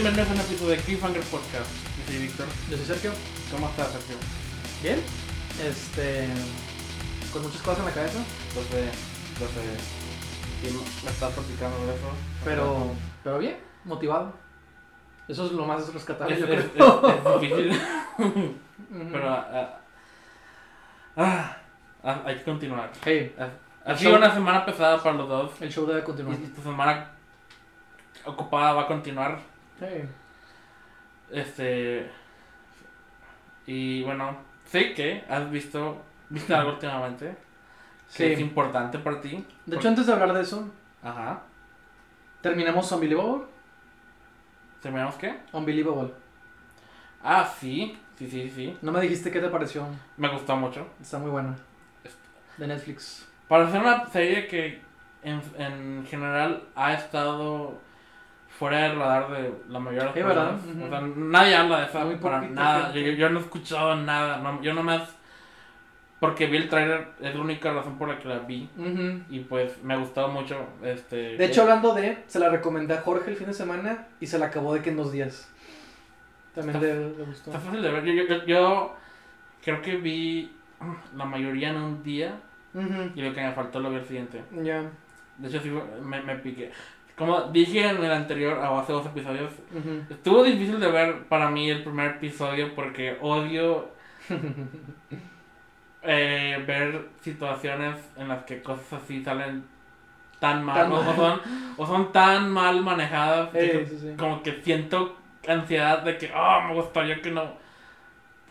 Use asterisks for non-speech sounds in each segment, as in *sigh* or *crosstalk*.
Bienvenidos a un episodio de Cliffhanger Podcast. Yo soy Víctor. Yo soy Sergio. ¿Cómo estás, Sergio? Bien. Este. Con muchas cosas en la cabeza. Lo sé, lo sé. Y me estás platicando de eso. Pero. Pero bien, motivado. Eso es lo más rescatable, Es, yo es- creo. es- es difícil. *laughs* Pero. ah, hay que continuar. Hey, Ha sido una semana pesada para los dos. el show debe continuar. y tu semana ocupada va a continuar. Hey. Este. Y bueno, sé que has visto. ¿Viste algo últimamente? Que Sí. es importante para ti. De hecho, antes de hablar de eso, Ajá. terminamos Unbelievable. ¿Terminamos qué? Unbelievable. Ah, sí. Sí, sí, sí. No me dijiste qué te pareció. Me gustó mucho. Está muy buena. De Netflix. Para ser una serie que en, en general ha estado fuera del radar de la mayoría de las personas. Ujú. O sea, nadie habla de esa Muy para nada. Yo, yo- no he escuchado nada. No, yo nomás. Porque vi el trailer, es la única razón por la que la vi. Ujú. Y pues me gustó mucho. Este, De hecho, hablando de, se la recomendé a Jorge el fin de semana y se la acabó de que en dos días. También Está- le, le gustó. Está fácil de ver. Yo, yo- yo- creo que vi la mayoría en un día. Ujú. Y lo que me faltó lo vi el siguiente. Ya. De hecho, sí me, me piqué. Como dije en el anterior, o hace dos episodios, estuvo difícil de ver para mí el primer episodio porque odio *laughs* eh, ver situaciones en las que cosas así salen tan mal, Tan o, mal. son, o son tan mal manejadas que Eh, sí. como que siento ansiedad de que, oh, me gustaría que no.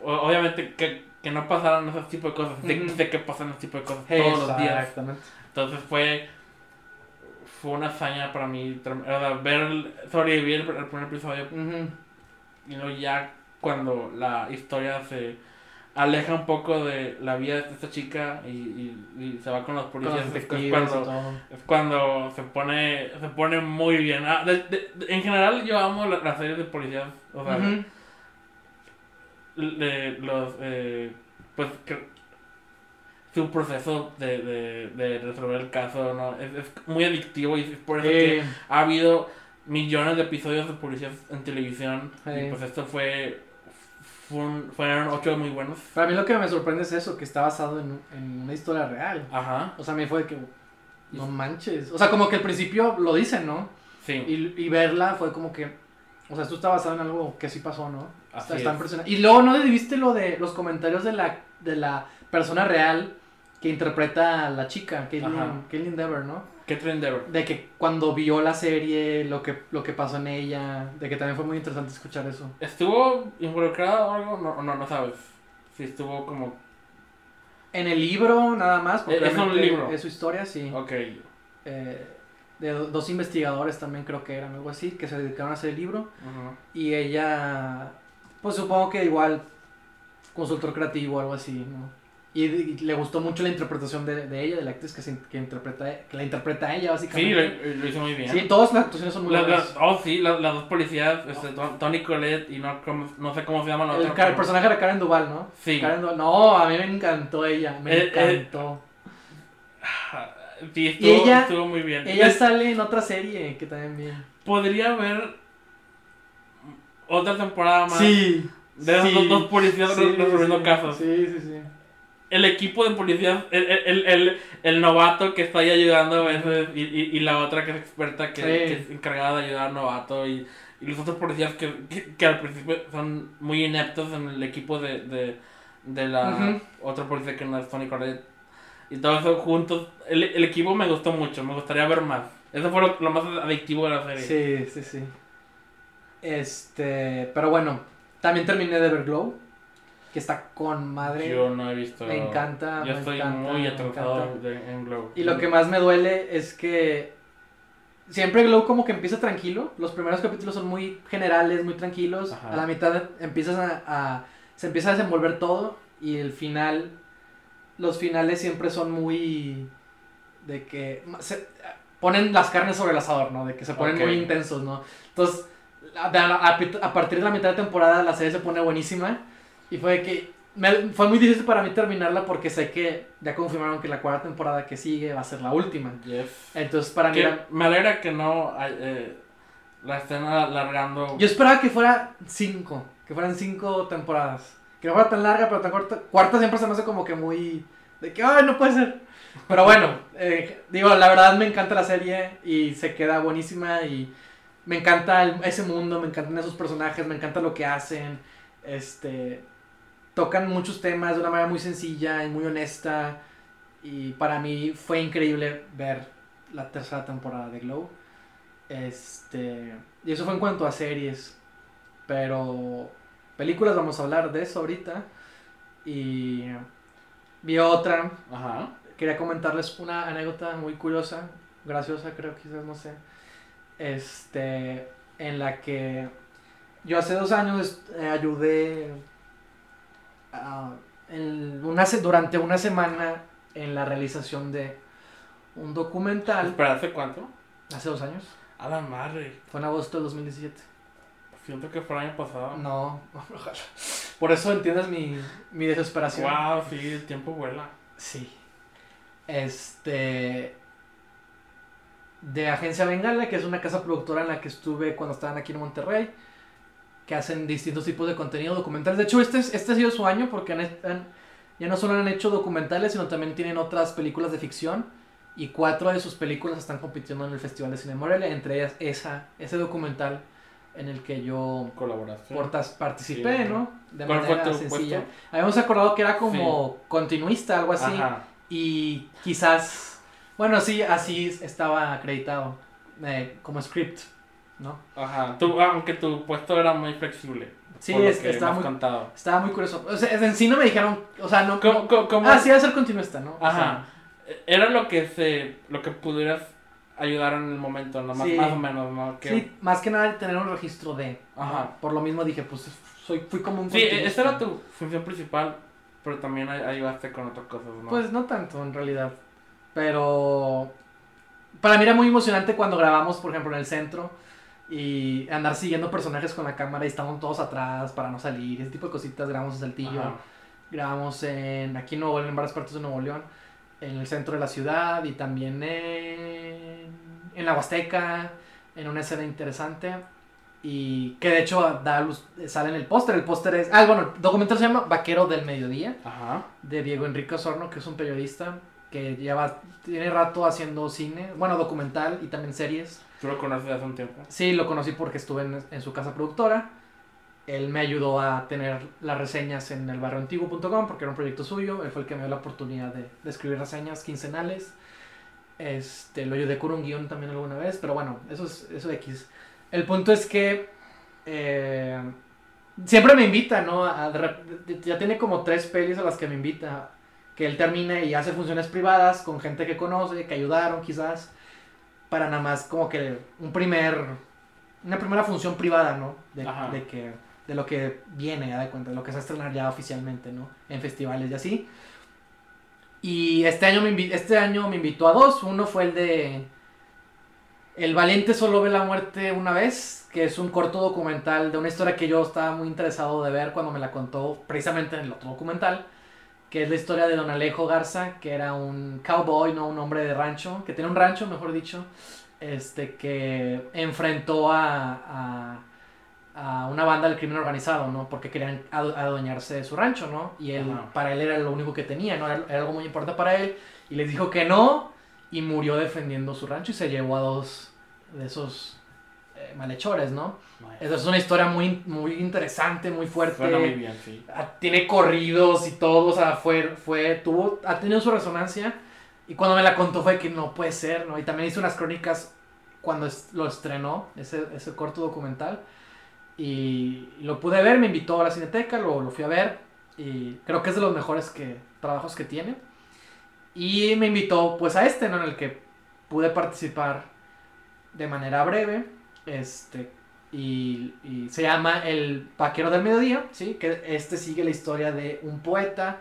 o- obviamente que, que no pasaran ese tipo de cosas. Sé, que pasan ese tipo de cosas todos los días. Entonces fue fue una hazaña para mí trem- o sea, ver sobrevivir el, primer episodio Ujú. y luego ya cuando la historia se aleja un poco de la vida de esta chica y, y- y se va con los Con policías los es- cuando es cuando se pone se pone muy bien Ah, de- de- de- en general yo amo la- las series de policías o sea Ujú. de los eh, pues que- su proceso de, de, de resolver el caso no es, es muy adictivo y es por eso que ha habido millones de episodios de policías en televisión y pues esto fue, fue un- fueron ocho muy buenos para mí lo que me sorprende es eso, que está basado en, en una historia real. ajá O sea, a mí fue de que, no manches. O sea, como que al principio lo dicen, ¿no? sí Y, y verla fue como que, o sea, esto está basado en algo que sí pasó, ¿no? Así Está, está es. impresionante. Y luego, ¿no viste lo de los comentarios de la, de la persona real que interpreta a la chica. Caitlyn Caitlyn Dever, ¿no? qué tren de que cuando vio la serie, lo que, lo que pasó en ella, de que también fue muy interesante escuchar eso. estuvo involucrado o algo no no, no sabes si estuvo como En el libro, nada más, porque Eh, es un libro. es su historia, sí. ok Eh, de do- dos investigadores también creo que eran, algo así, que se dedicaron a hacer el libro. Y ella, pues supongo que igual consultor creativo o algo así, ¿no? Y, y le gustó mucho la interpretación de, de ella, de la actriz que, se, que, interpreta, que la interpreta a ella, sí básicamente. lo, lo hizo muy bien Sí, todas las actuaciones son muy buenas. oh sí las, las dos policías este, Ton- Tony Collette y no, no sé cómo se llama la El, otra el personaje de Karen Duval, ¿no? sí Karen Duvall- No, a mí me encantó ella, me Eh, eh, encantó. Sí, estuvo, ella- estuvo muy bien. ella sale en otra serie que también bien. Podría haber otra temporada más Sí. de esos sí, dos, dos policías sí, resolviendo sí, casos. Sí, sí, sí. El equipo de policías, el, el, el, el, novato que está ahí ayudando a veces y, y, y la otra que es experta, que, Sí. que es encargada de ayudar al novato y, y los otros policías que, que, que al principio son muy ineptos en el equipo de, de, de la otra policía que no es Tony Collette. Y todo eso juntos. El, el equipo me gustó mucho, me gustaría ver más. Eso fue lo, lo más adictivo de la serie. Sí, sí, sí. Este, pero bueno, también terminé de ver Glow, que está con madre. Yo no he visto. me encanta, Yo me estoy encanta, muy atrasado en Glow. Y lo que más me duele es que siempre Glow como que empieza tranquilo. Los primeros capítulos son muy generales, muy tranquilos. Ajá. A la mitad empiezas a, a- se empieza a desenvolver todo y el final, los finales siempre son muy de que se- ponen las carnes sobre el asador, ¿no? De que se ponen muy intensos, ¿no? Entonces, a, a- a partir de la mitad de temporada la serie se pone buenísima y fue que me- fue muy difícil para mí terminarla porque sé que ya confirmaron que la cuarta temporada que sigue va a ser la última. Yes. Entonces, para mí era- me alegra que no eh, la estén alargando. Yo esperaba que fuera cinco, que fueran cinco temporadas. Que no fuera tan larga, pero tan corta. Cuarta siempre se me hace como que muy... De que, ay, no puede ser. Pero bueno, *laughs* eh, digo, la verdad me encanta la serie y se queda buenísima y me encanta el- ese mundo, me encantan esos personajes, me encanta lo que hacen. Este, tocan muchos temas de una manera muy sencilla y muy honesta. Y para mí fue increíble ver la tercera temporada de Glow. Este, y eso fue en cuanto a series. Pero películas vamos a hablar de eso ahorita. Y vi otra. Ajá. Quería comentarles una anécdota muy curiosa, graciosa creo quizás, no sé. Este, en la que yo hace dos años eh, ayudé a- en una, durante una semana en la realización de un documental. Espera, ¿hace cuánto? Hace dos años. A la madre. Fue en agosto de 2017. Siento que fue el año pasado. No, *laughs* ojalá. Por eso entiendes mi, mi desesperación. Wow, sí, el tiempo vuela. Sí. Este. De Agencia Bengala, que es una casa productora en la que estuve cuando estaban aquí en Monterrey. Que hacen distintos tipos de contenido documentales. De hecho, este, es- este ha sido su año porque han, han- ya no solo han hecho documentales, sino también tienen otras películas de ficción. Y cuatro de sus películas están compitiendo en el Festival de Cine Morelia. Entre ellas, esa, ese documental en el que yo portas, participé, Sí. ¿no? De ¿Cuál fue manera sencilla. puesto? Habíamos acordado que era como continuista, algo así. Ajá. Y quizás, bueno, sí, así estaba acreditado, eh, como script, ¿no? Ajá. Tú, aunque tu puesto era muy flexible. Sí, es- que estaba, muy, contado. estaba muy curioso. O sea, en sí no me dijeron, o sea, no... ¿Cómo, no- cómo, cómo- ah, sí, debe ser continuista, ¿no? O sea, Ajá. Era lo que se, lo que pudieras ayudar en el momento, ¿no? Más, Sí. más o menos, ¿no? Que, sí, más que nada tener un registro de. ¿no? Ajá. Por lo mismo dije, pues soy, fui como un Sí, continuista. esa era tu función principal, pero también ay- ayudaste con otras cosas, ¿no? Pues no tanto, en realidad. Pero para mí era muy emocionante cuando grabamos, por ejemplo, en el centro y andar siguiendo personajes con la cámara y estaban todos atrás para no salir, ese tipo de cositas. Grabamos en Saltillo, Ajá. grabamos en aquí en Nuevo León, en varias partes de Nuevo León, en el centro de la ciudad y también en, en la Huasteca, en una escena interesante. Y que de hecho da luz- sale en el póster. El póster es. Ah, bueno, el documental se llama Vaquero del Mediodía Ajá. de Diego Enrique Osorno, que es un periodista que lleva, tiene rato haciendo cine, bueno, documental y también series. Tú lo conoces hace un tiempo. Sí, lo conocí porque estuve en, en su casa productora. Él me ayudó a tener las reseñas en el barrioantiguo.com porque era un proyecto suyo. Él fue el que me dio la oportunidad de, de escribir reseñas quincenales. Este, lo ayudé con un guion también alguna vez, pero bueno, eso es eso X. El punto es que eh, siempre me invita, ¿no? A- de ya tiene como tres pelis a las que me invita. Que él termine y hace funciones privadas con gente que conoce, que ayudaron quizás, para nada más como que un primer, una primera función privada, ¿no? De, que, de lo que viene, ya de cuenta, de lo que se va a estrenar ya oficialmente, ¿no? En festivales y así. Y este año me, este año me invitó a dos. Uno fue el de El valiente solo ve la muerte una vez, que es un corto documental de una historia que yo estaba muy interesado de ver cuando me la contó precisamente en el otro documental, que es la historia de Don Alejo Garza, que era un cowboy, no un hombre de rancho, que tenía un rancho, mejor dicho, este que enfrentó a, a, a una banda del crimen organizado, ¿no? Porque querían adu- adueñarse de su rancho, ¿no? Y él, Ajá. para él era lo único que tenía, ¿no? Era, era algo muy importante para él. Y les dijo que no, y murió defendiendo su rancho y se llevó a dos de esos eh, malhechores, ¿no? Esa es una historia muy, muy interesante, muy fuerte. Suena muy bien, sí. Ah, Tiene corridos y todo, o sea, fue, fue, tuvo, ha tenido su resonancia. Y cuando me la contó fue que no puede ser, ¿no? Y también hice unas crónicas cuando es- lo estrenó, ese, ese corto documental. Y lo pude ver, me invitó a la cineteca, lo, lo fui a ver. Y creo que es de los mejores que, trabajos que tiene. Y me invitó pues a este, ¿no? En el que pude participar de manera breve. Este, y, se llama El Vaquero del Mediodía, ¿sí? Que este sigue la historia de un poeta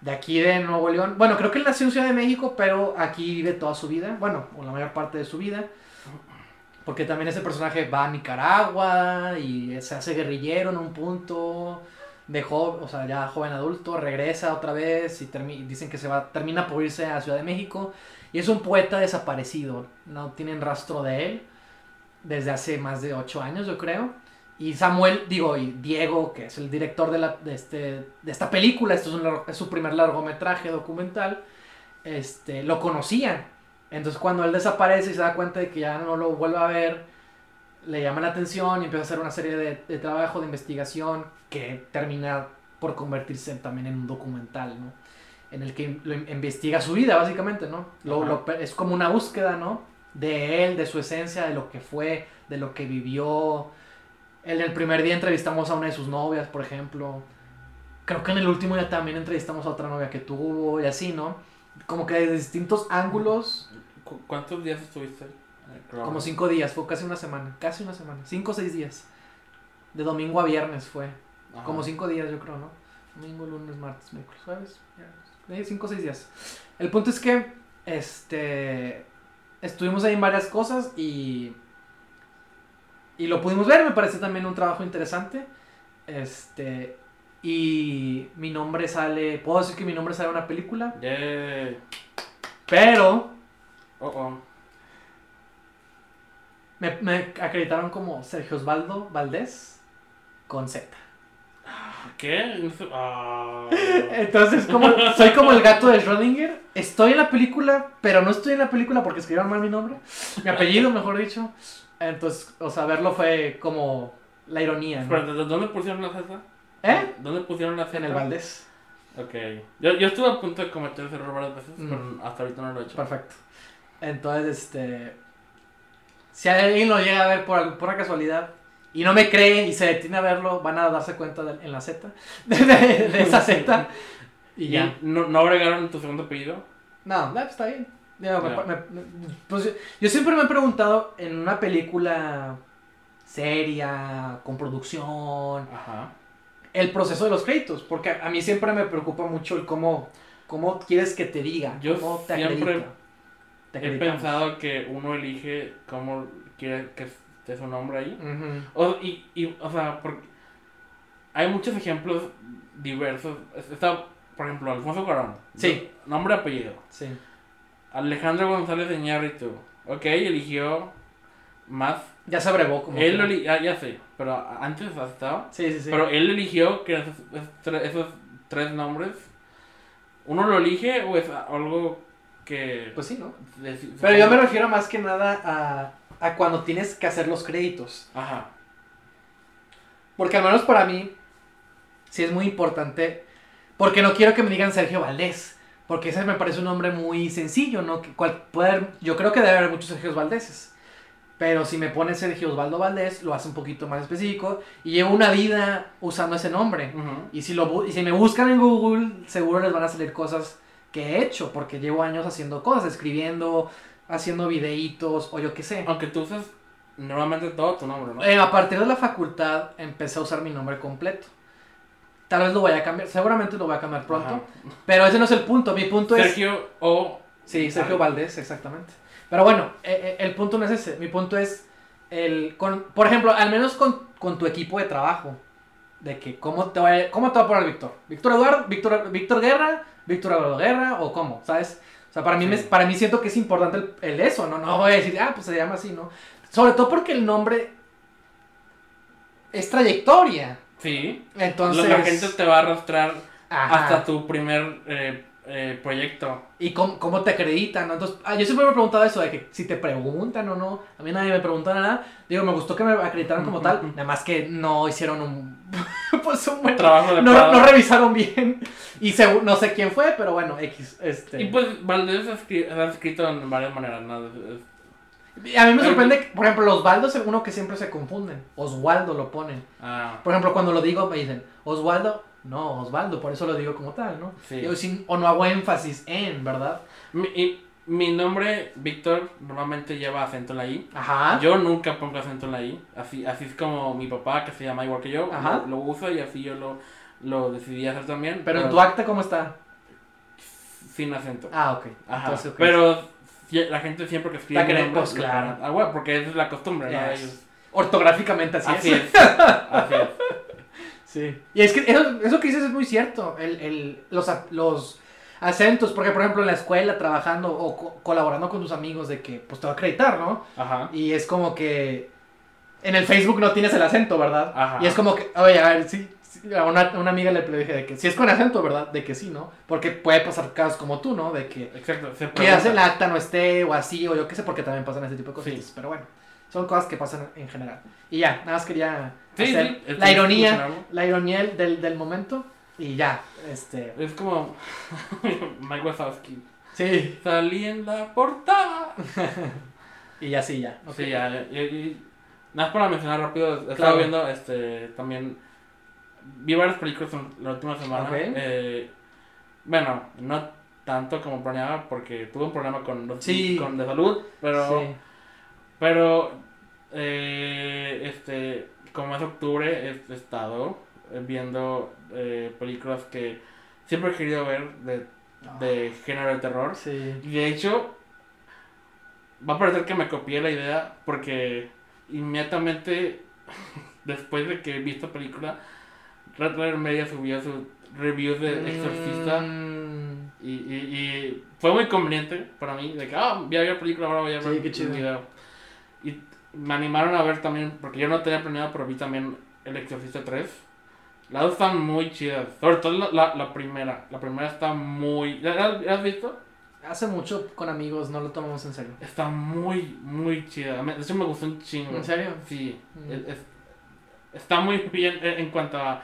de aquí de Nuevo León. Bueno, creo que él nació en Ciudad de México, pero aquí vive toda su vida, bueno, o la mayor parte de su vida. Porque también ese personaje va a Nicaragua y se hace guerrillero en un punto, de joven, o sea, ya joven adulto, regresa otra vez y dicen que se va, termina por irse a Ciudad de México. Y es un poeta desaparecido, no tienen rastro de él. Desde hace más de ocho años, yo creo. Y Samuel, digo, y Diego, que es el director de, la, de, este, de esta película, esto es, un es su primer largometraje documental, este, lo conocían. Entonces cuando él desaparece y se da cuenta de que ya no lo vuelve a ver, le llama la atención y empieza a hacer una serie de, de trabajo de investigación que termina por convertirse también en un documental, ¿no? En el que lo in- investiga su vida, básicamente, ¿no? Lo- es como una búsqueda, ¿no? De él, de su esencia, de lo que fue, de lo que vivió. En el primer día entrevistamos a una de sus novias, por ejemplo. Creo que en el último día también entrevistamos a otra novia que tuvo y así, ¿no? Como que de distintos ángulos ¿Cu- ¿Cuántos días estuviste? como cinco días, fue casi una semana, casi una semana, cinco o seis días. De domingo a viernes fue, Ajá. como cinco días yo creo, ¿no? Domingo, lunes, martes, miércoles, jueves, viernes, cinco o seis días. El punto es que, este, estuvimos ahí en varias cosas y, y lo pudimos ver, me parece también un trabajo interesante. Este, y mi nombre sale, puedo decir que mi nombre sale en una película, Yeah. pero Oh, oh. Me, me acreditaron como Sergio Osvaldo Valdés con Z. ¿Qué? Ah. Entonces, como, soy como el gato de Schrödinger. Estoy en la película, pero no estoy en la película porque escribieron mal mi nombre. Mi apellido, mejor dicho. Entonces, o sea, verlo fue como la ironía, ¿no? ¿de ¿dónde pusieron la Z? ¿Eh? ¿Dónde pusieron la Z? En el Valdés. Ok. Yo, yo estuve a punto de cometer ese error varias veces, Mm. pero hasta ahorita no lo he hecho. Perfecto. Entonces, este. Si alguien lo llega a ver por, por una casualidad y no me cree y se detiene a verlo, van a darse cuenta de- en la Z. *laughs* De, de- de esa Z. Y ¿Y ya. no, no agregaron tu segundo apellido? No, no, pues, está bien. Digo, me- Ya. me- me- pues, yo, yo siempre me he preguntado en una película seria, con producción, Ajá. el proceso de los créditos, porque a, mí siempre me preocupa mucho el cómo, cómo quieres que te diga, Yo cómo te siempre acredita. Te He pensado que uno elige cómo quiere que esté su nombre ahí. Ujú. O, y, y, o sea, porque hay muchos ejemplos diversos. Es- Está, por ejemplo, Alfonso Cuarón. Sí. Nombre, apellido. Sí. Alejandro González Iñárritu. Ok, eligió más. Ya se abrevó como. Él que- lo eli- ah, ya sé, pero antes estaba. Sí, sí, sí. Pero él eligió que esos, esos esos tres nombres. ¿Uno lo elige o es algo que... Pues sí, ¿no? Pero yo me refiero más que nada a, a cuando tienes que hacer los créditos. Ajá. Porque al menos para mí, sí es muy importante. Porque no quiero que me digan Sergio Valdés. Porque ese me parece un nombre muy sencillo, ¿no? Que cual, puede haber- yo creo que debe haber muchos Sergios Valdeses. Pero si me pone Sergio Osvaldo Valdés, lo hace un poquito más específico. Y llevo una vida usando ese nombre. Y si, lo, y si me buscan en Google, seguro les van a salir cosas que he hecho. Porque llevo años haciendo cosas, escribiendo, haciendo videitos o yo qué sé. Aunque tú usas normalmente todo tu nombre, ¿no? Eh, a partir de la facultad empecé a usar mi nombre completo. Tal vez lo voy a cambiar, seguramente lo voy a cambiar pronto. Ajá. Pero ese no es el punto. Mi punto es. Sergio o... Sí, Sergio. Valdés, exactamente. Pero bueno, eh, eh, el punto no es ese. Mi punto es. El, con, por ejemplo, al menos con, con tu equipo de trabajo. De que cómo te va a, cómo te va a poner Víctor. Víctor Eduardo, Víctor, Víctor Guerra, Víctor Eduardo Guerra o cómo, ¿sabes? O sea, para mí, me- para mí siento que es importante el, el eso, ¿no? No voy a decir, ah, pues se llama así, ¿no? Sobre todo porque el nombre es trayectoria. Sí. Entonces. la gente te va a arrastrar Ajá. hasta tu primer eh, eh, proyecto. ¿Y cómo, cómo te acreditan? Entonces, ah, yo siempre me he preguntado eso de que si te preguntan o no. A mí nadie me preguntó nada. Digo, me gustó que me acreditaran como tal. Nada más que no hicieron un. *laughs* pues un buen Trabajo de No, no revisaron bien. Y segu- no sé quién fue, pero bueno, X. Este. Y pues Valdés ha escri- ha escrito en varias maneras, ¿no? A mí me sorprende, que, por ejemplo, los Osvaldo es uno que siempre se confunden. Oswaldo lo ponen. Ah, Por ejemplo, cuando lo digo me dicen, Osvaldo. No, Osvaldo, por eso lo digo como tal, ¿no? sí. Sin- o no hago énfasis en, ¿verdad? Mi, y mi nombre, Víctor, normalmente lleva acento en la I. Ajá. Yo nunca pongo acento en la I. Así, así es como mi papá, que se llama igual que yo, Ajá. lo, lo usa y así yo lo, lo decidí hacer también. pero en tu acta, ¿cómo está? Sin acento. Ah, ok. Ajá. Entonces, ok. Pero la gente siempre que escribe La lo claro. Ah, bueno, porque esa es la costumbre, ¿no? Yes. Ellos- Ortográficamente así, Así es. es. Así es. *laughs* Sí. Y es que eso, eso que dices es muy cierto. El, el, los, los, acentos, porque por ejemplo en la escuela, trabajando o co- colaborando con tus amigos, de que pues te va a acreditar, ¿no? Ajá. Y es como que en el Facebook no tienes el acento, ¿verdad? Ajá. Y es como que, oye, a ver, sí, sí, a una, una amiga le dije de que si es con acento, ¿verdad? De que sí, ¿no? Porque puede pasar casos como tú, ¿no? De que Exacto. Se que hace el acta no esté o así, o yo qué sé, porque también pasan ese tipo de cosas. Sí. Pero bueno, son cosas que pasan en general. Y ya, nada más quería Sí, hacer sí, la ironía, la ironía del, del momento. Y ya, este. Es como *laughs* Mike Wazowski. Sí. Salí en la portada. *laughs* Y ya, sí, ya. ok. Sí, ya. Y, y- nada más para mencionar rápido, Claro. viendo este también. Vi varias películas en la última semana. Eh, bueno, no tanto como planeaba porque tuve un problema con, los- Sí. con de salud, pero. Sí. Pero, eh, este, como es octubre, he estado eh, viendo eh, películas que siempre he querido ver de, de género de terror. Sí. Y de hecho, va a parecer que me copié la idea porque inmediatamente *laughs* después de que vi esta película, Red Letter Media subió su review de Exorcista. Mm, Y, y, y fue muy conveniente para mí, de que, ah, vi la película, ahora voy a Sí, ver qué el video. Y me animaron a ver también, porque yo no tenía planeado, pero vi también El Exorcista 3. Las dos están muy chidas, sobre todo la, la, la primera. La primera está muy... ¿La, has visto? Hace mucho con amigos no lo tomamos en serio. Está muy, muy chida. De hecho me gustó un chingo. ¿En serio? Sí, Mm. es- es- está muy bien en, en cuanto a...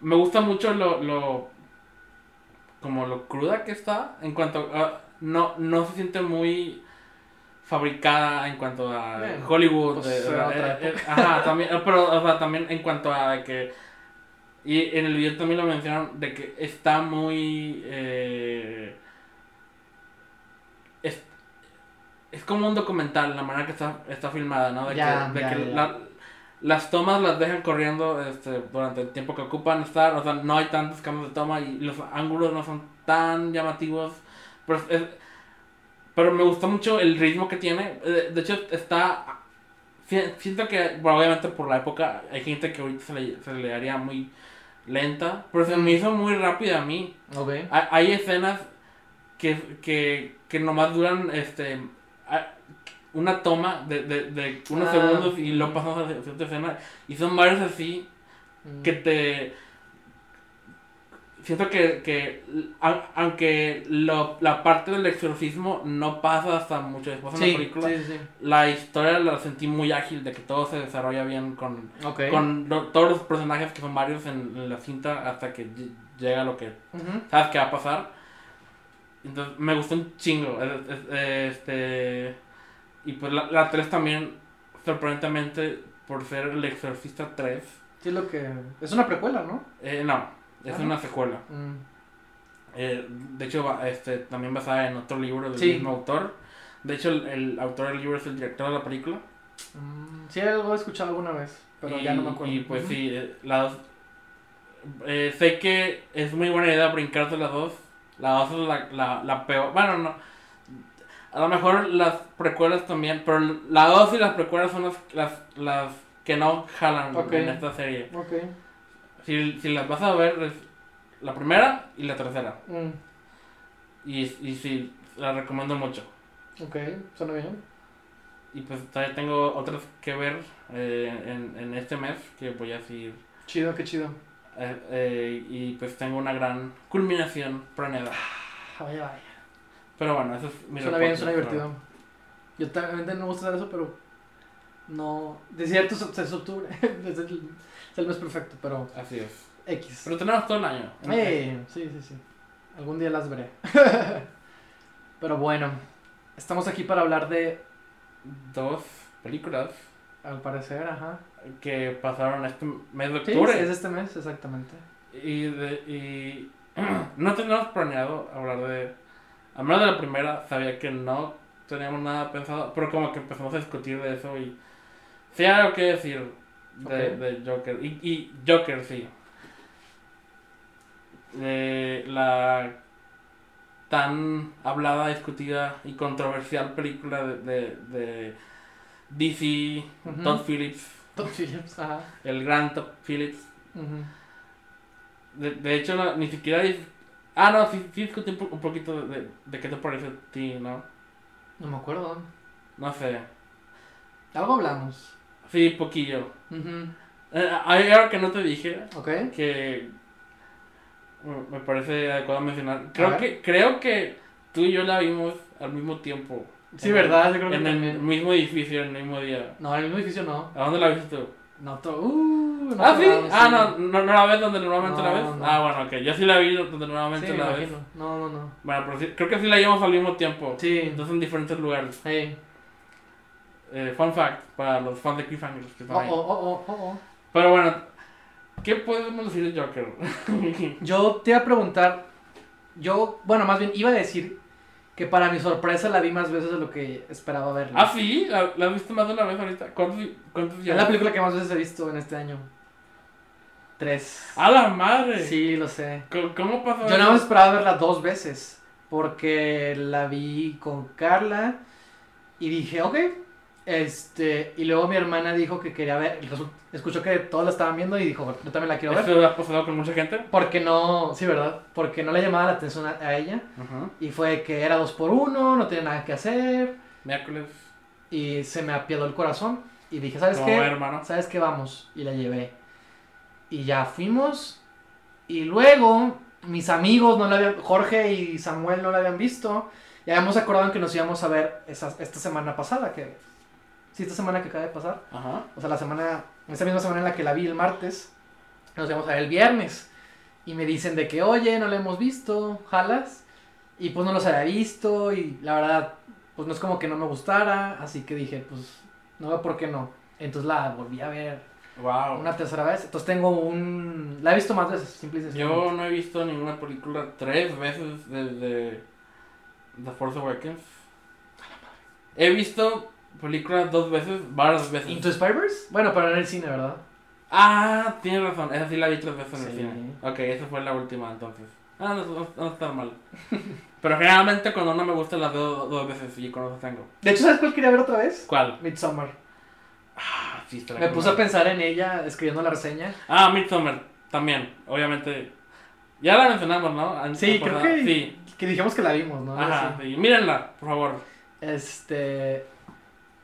Me gusta mucho lo, lo... Como lo cruda que está. En cuanto a... No, no se siente muy fabricada en cuanto a Hollywood. pues, de- era de- otra eh, eh, ajá, *laughs* también, eh, pero o sea, también en cuanto a que... Y en el video también lo mencionaron de que está muy... eh, es, es como un documental la manera que está, está filmada, ¿no? De Ya, que, de ya, que ya. la- las tomas las dejan corriendo este, durante el tiempo que ocupan estar, o sea, no hay tantos cambios de toma y los ángulos no son tan llamativos. Pero, es- pero me gustó mucho el ritmo que tiene. Eh, De hecho, está... si- Siento que, bueno, obviamente por la época, hay gente que ahorita se le, se le haría muy lenta, pero se me hizo muy rápida a mí. Ok. Hay, hay escenas que, que, que nomás duran este una toma de, de, de unos Ah. segundos y luego pasamos a siguiente escena. Y son varios así Mm. que te... Siento que, que a- aunque lo, la parte del exorcismo no pasa hasta mucho después en Sí, la película, sí, sí. la historia la sentí muy ágil, de que todo se desarrolla bien con, con lo- todos los personajes que son varios en, en la cinta hasta que ll- llega lo que sabes qué va a pasar. Entonces me gustó un chingo. es- es- Este, y pues la, la 3 también, sorprendentemente, por ser el Exorcista 3. Sí, lo que. Es una precuela, ¿no? eh, no, es una secuela. Mm. Eh, de hecho, este, también basada en otro libro del Sí. mismo autor. De hecho, el, el autor del libro es el director de la película. Mm, Sí, algo he escuchado alguna vez, pero y, ya no me acuerdo. Y pues sí, eh, la dos- eh, sé que es muy buena idea brincarse las dos. La dos es la, la, la peor. Bueno, no. A lo mejor las precuelas también, pero la dos y las precuelas son las, las, las que no jalan en esta serie. Ok. Si, si las vas a ver, es la primera y la tercera. Mm. Y, y sí, las recomiendo mucho. Ok, suena bien. Y pues todavía tengo otras que ver eh, en, en este mes que voy a seguir. Chido, qué chido. Eh, eh, y pues tengo una gran culminación planeada. Ah, Vaya, vaya. Pero bueno, eso es mi Suena bien, suena pero- divertido. Yo también no me gusta hacer eso, pero no. De cierto, *laughs* es octubre. El, mes perfecto, pero Así es. X. Pero tenemos todo el año. Eh, sí, sí, sí. Algún día las veré. *laughs* pero bueno, estamos aquí para hablar de, Dos películas al parecer, ajá. que pasaron este mes de Sí, octubre. es este mes, exactamente. Y, de, y *clears throat* no teníamos planeado hablar de... A menos de la primera, sabía que no teníamos nada pensado, pero como que empezamos a discutir de eso y... Sí hay algo que decir de, Ok. de Joker. Y, y Joker, sí. De la tan hablada, discutida y controversial película de, de, de DC, Ujú. Todd Phillips, Tom Phillips, ajá. el gran Todd Phillips. De, de hecho, no- ni siquiera Ah, no, sí, sí discutí un, po- un poquito de, de, de qué te parece a ti, ¿no? No me acuerdo. No sé. Algo hablamos. Sí, poquillo. Ujú. Eh, hay algo que no te dije Ok. que me parece adecuado mencionar. Creo que, creo que tú y yo la vimos al mismo tiempo. Sí, En- verdad, yo creo que En el también. mismo edificio, en el mismo día. No, en el mismo edificio no. ¿A dónde la viste tú? No, to- uh, no ah, sí. Ah, no, no, no la ves donde normalmente la No, ves. no. Ah, bueno, ok. Yo sí la vi donde Sí, normalmente me la ves. No, no, no. Bueno, pero sí, creo que sí la llevamos al mismo tiempo. Sí. Entonces en diferentes lugares. Hey. Eh, fun fact para los fans de Cliffhanger que están Oh, ahí. oh, oh, oh, oh, oh. Pero bueno, ¿qué podemos decir de Joker? *laughs* Yo te iba a preguntar. Yo, bueno, más bien iba a decir que para mi sorpresa la vi más veces de lo que esperaba verla. ah, sí, la, la has visto más de una vez ahorita. ¿Cuántos, cuántos es ya? la película que más veces he visto en este año. Tres. ¡A la madre! Sí, lo sé. ¿Cómo, cómo pasó Yo nada más esperaba verla dos veces. Porque la vi con Carla y dije, ok. Este, y luego mi hermana dijo que quería ver. Escuchó que todos la estaban viendo y dijo, yo también la quiero ver. ¿Eso ha pasado con mucha gente? Porque no, sí, ¿verdad? Porque no le llamaba la atención a, a ella. Ajá. Y fue que era dos por uno, no tenía nada que hacer. Miércoles. Y se me apiadó el corazón. Y dije, ¿sabes qué? hermano. ¿Sabes qué? Vamos. Y la llevé. Y ya fuimos. Y luego, mis amigos, no la habían, Jorge y Samuel no la habían visto. Y habíamos acordado en que nos íbamos a ver esa- esta semana pasada. Que, sí, esta semana que acaba de pasar. Ajá. O sea, la semana, esa misma semana en la que la vi el martes. Nos íbamos a ver el viernes. Y me dicen de que, oye, no la hemos visto, jalas. Y pues no los había visto. Y la verdad, pues no es como que no me gustara. Así que dije, pues no veo por qué no. Entonces la volví a ver Wow. una tercera vez. Entonces tengo un. La he visto más veces, simple y Yo no he visto ninguna película tres veces desde The Force Awakens. He visto películas dos veces, varias veces. ¿Into Spider-Verse? Bueno, pero en el cine, ¿verdad? Ah, tienes razón, esa sí la vi tres veces en el cine. Ok, esa fue la última entonces. Ah, no, no, no está mal. *laughs* Pero generalmente cuando no me gusta las veo dos veces y con eso tengo. De hecho, ¿sabes cuál quería ver otra vez? ¿Cuál? Midsommar. Ah, sí, está Me con puse a pensar en ella escribiendo la reseña. Ah, Midsommar, también, obviamente. Ya la mencionamos, ¿no? An- Sí, la creo que, Sí, que dijimos que la vimos, ¿no? ajá, Sí. sí. Mírenla, por favor. Este.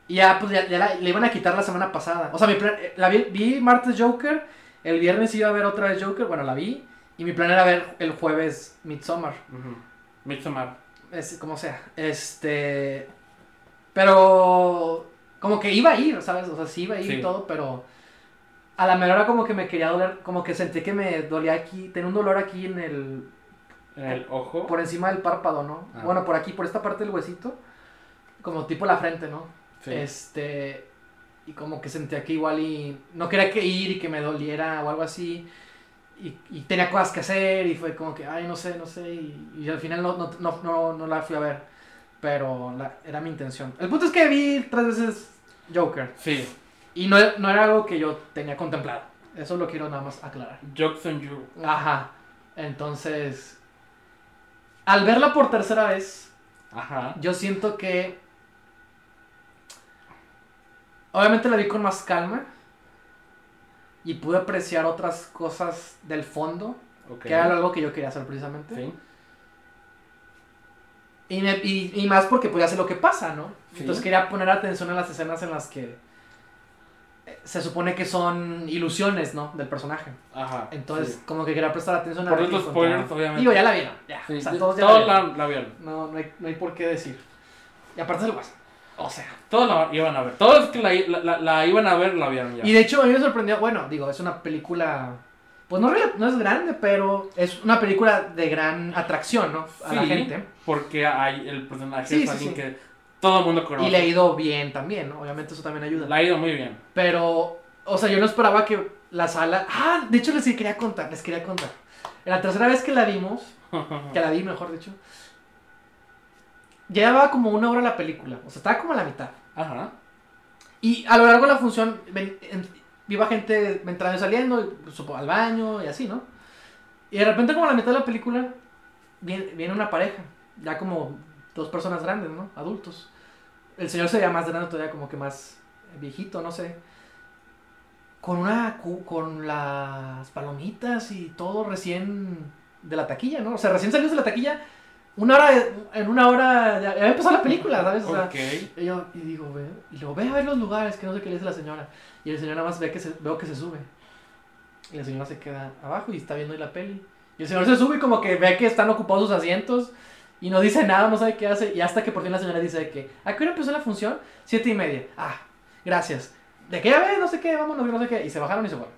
Y ya, pues ya, ya la, le iban a quitar la semana pasada. O sea, mi plan, eh, la vi, vi martes Joker. El viernes iba a ver otra vez Joker. Bueno, la vi. Y mi plan era ver el jueves Midsommar. Ujú. Midsommar. Es, como sea. Este. Pero. Como que iba a ir, ¿sabes? O sea, sí iba a ir y todo, pero. A la menor hora como que me quería doler. Como que sentí que me dolía aquí. Tenía un dolor aquí en el. En el ojo. Por encima del párpado, ¿no? Ah. Bueno, por aquí, por esta parte del huesito. Como tipo la frente, ¿no? Sí. Este. Y como que sentía que igual y. No quería que ir y que me doliera o algo así. Y, y tenía cosas que hacer y fue como que, ay, no sé, no sé. Y, y al final no, no, no, no, no la fui a ver. Pero la- era mi intención. El punto es que vi tres veces Joker. Sí. Y no, no era algo que yo tenía contemplado. Eso lo quiero nada más aclarar. Jokes on you. Ajá. Entonces. Al verla por tercera vez, Ajá. yo siento que. Obviamente la vi con más calma. Y pude apreciar otras cosas del fondo. Que era algo que yo quería hacer precisamente. Sí. Y, me- y- y más porque pues ya sé lo que pasa, ¿no? Sí. Entonces quería poner atención a las escenas en las que. eh, Se supone que son ilusiones, ¿no? Del personaje. Ajá. Entonces, sí. como que quería prestar atención a Por ver qué estos spoilers, obviamente. Digo, ya la vieron. Ya. Sí, o sea, todos ya todos la vieron. la, la vieron. No, no hay, no hay por qué decir. Y aparte es el WhatsApp. O sea. Todos la iban a ver. Todos los que la, la, la- la iban a ver la vieron ya. Y de hecho a mí me sorprendió, bueno, digo, es una película, pues no, es grande, pero es una película de gran atracción, ¿no? A la gente. Porque hay el personaje Sí, es sí, alguien que todo el mundo conoce. Y le ha ido bien también, ¿no? Obviamente eso también ayuda. La ha ido muy bien. Pero, o sea, yo no esperaba que la sala... Ah, de hecho les quería contar, les quería contar. En la tercera vez que la vimos, *laughs* que la vi mejor dicho, llevaba como una hora la película, o sea, estaba como a la mitad. Ajá. Y a lo largo de la función, ven- en- iba gente entrando y saliendo, supo, al baño y así, ¿no? Y de repente, como a la mitad de la película, viene, viene una pareja, ya como dos personas grandes, ¿no? Adultos. El señor se veía más grande todavía, como que más viejito, no sé. Con una con las palomitas y todo recién de la taquilla, ¿no? O sea, recién salió de la taquilla, una hora, en una hora ya, había empezado la película, ¿sabes? O sea, Ok. y yo, y digo, ve, y luego ve a ver los lugares, que no sé qué le dice la señora. Y el señor nada más ve que se, veo que se sube. Y la señora se queda abajo y está viendo ahí la peli. Y el señor se sube y como que ve que están ocupados sus asientos y no dice nada, no sabe qué hace. Y hasta que por fin la señora dice de que, ¿a qué hora empezó la función? Siete y media. Ah, gracias. ¿De qué? A ver, no sé qué, vámonos, no sé qué. Y se bajaron y se fueron.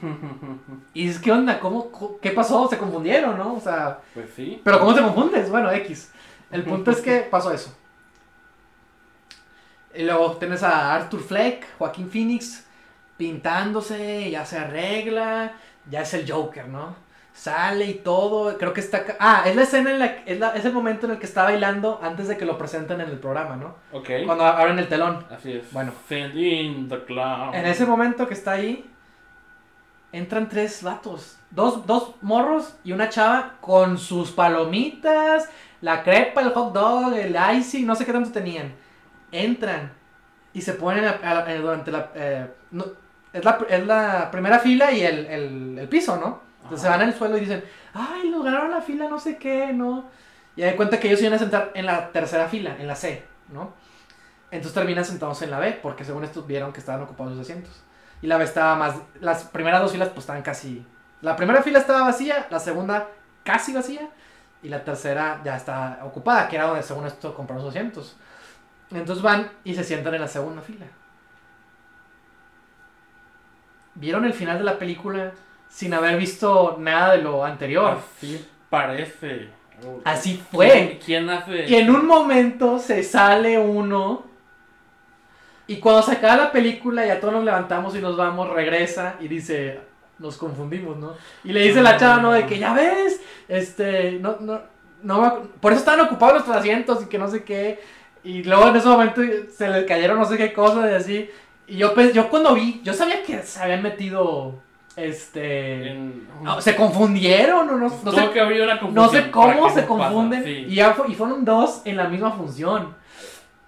*laughs* Y dices, ¿qué onda? ¿Cómo, ¿Qué pasó? Se confundieron, ¿no? O sea, Pues sí. pero ¿cómo te confundes? Bueno, X. El punto es que pasó eso. Y luego tienes a Arthur Fleck, Joaquín Phoenix, pintándose, ya se arregla, ya es el Joker, ¿no? Sale y todo, creo que está... Ah, es la escena en la... Es, la- es el momento en el que está bailando antes de que lo presenten en el programa, ¿no? Ok. Cuando abren el telón. Así es. Bueno. In the clown. En ese momento que está ahí, entran tres vatos. Dos, dos morros y una chava con sus palomitas, la crepa, el hot dog, el icing, no sé qué tanto tenían. Entran y se ponen a- a- a- durante la, eh, no, es la... es la primera fila y el, el- el piso, ¿no? Entonces Ajá. se van al suelo y dicen, ay, nos ganaron la fila, no sé qué, ¿no? Y hay cuenta que ellos se iban a sentar en la tercera fila, en la C, ¿no? Entonces terminan sentados en la B, porque según estos vieron que estaban ocupados los asientos. Y la B estaba más. Las primeras dos filas, pues estaban casi. La primera fila estaba vacía, la segunda casi vacía, y la tercera ya está ocupada, que era donde según esto compraron los asientos. Entonces van y se sientan en la segunda fila. Vieron el final de la película sin haber visto nada de lo anterior. Así parece. Así fue. ¿Quién, quién hace? Y en un momento se sale uno. Y cuando se acaba la película, ya todos nos levantamos y nos vamos, regresa y dice, nos confundimos, ¿no? Y le dice la chava, ¿no? De que ya ves, este, no, no, no, por eso estaban ocupados nuestros asientos y que no sé qué. Y luego en ese momento se le cayeron no sé qué cosas y así. Y yo, pe- yo cuando vi, yo sabía que se habían metido, este... En- no, se confundieron o no, no Tuvo sé que una no sé cómo se no confunden. sí. Y, ya fu- y fueron dos en la misma función.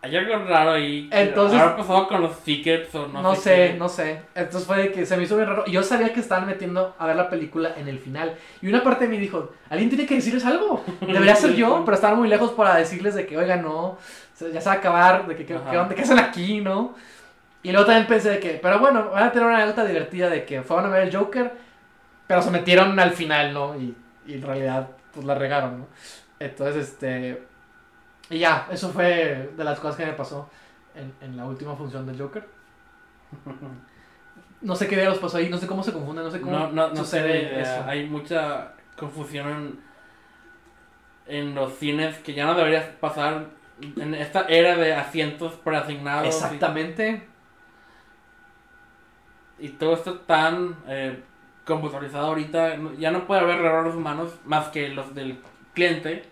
Hay algo raro ahí. Entonces- ¿Habrá pasado con los tickets o no, No, sé? no sé. Entonces fue de que se me hizo bien raro. Y yo sabía que estaban metiendo a ver la película en el final. Y una parte de mí dijo, alguien tiene que decirles algo. Debería ser yo, pero estaban muy lejos para decirles de que, oiga, no, ya se va a acabar, de que, que, que ¿qué hacen aquí, no? Y luego también pensé de que, pero bueno, van a tener una anécdota divertida de que fueron a ver el Joker, pero se metieron al final, ¿no? Y, y en realidad, pues la regaron, ¿no? Entonces, este... Y ya, eso fue de las cosas que me pasó en, en la última función del Joker. *laughs* No sé qué día los pasó ahí, no sé cómo se confunden, no sé cómo No, no, no sé. sucede eso. Hay mucha confusión en, en los cines que ya no debería pasar en esta era de asientos preasignados. Exactamente. Y, todo esto tan eh, computarizado ahorita. Ya no puede haber errores humanos más que los del cliente.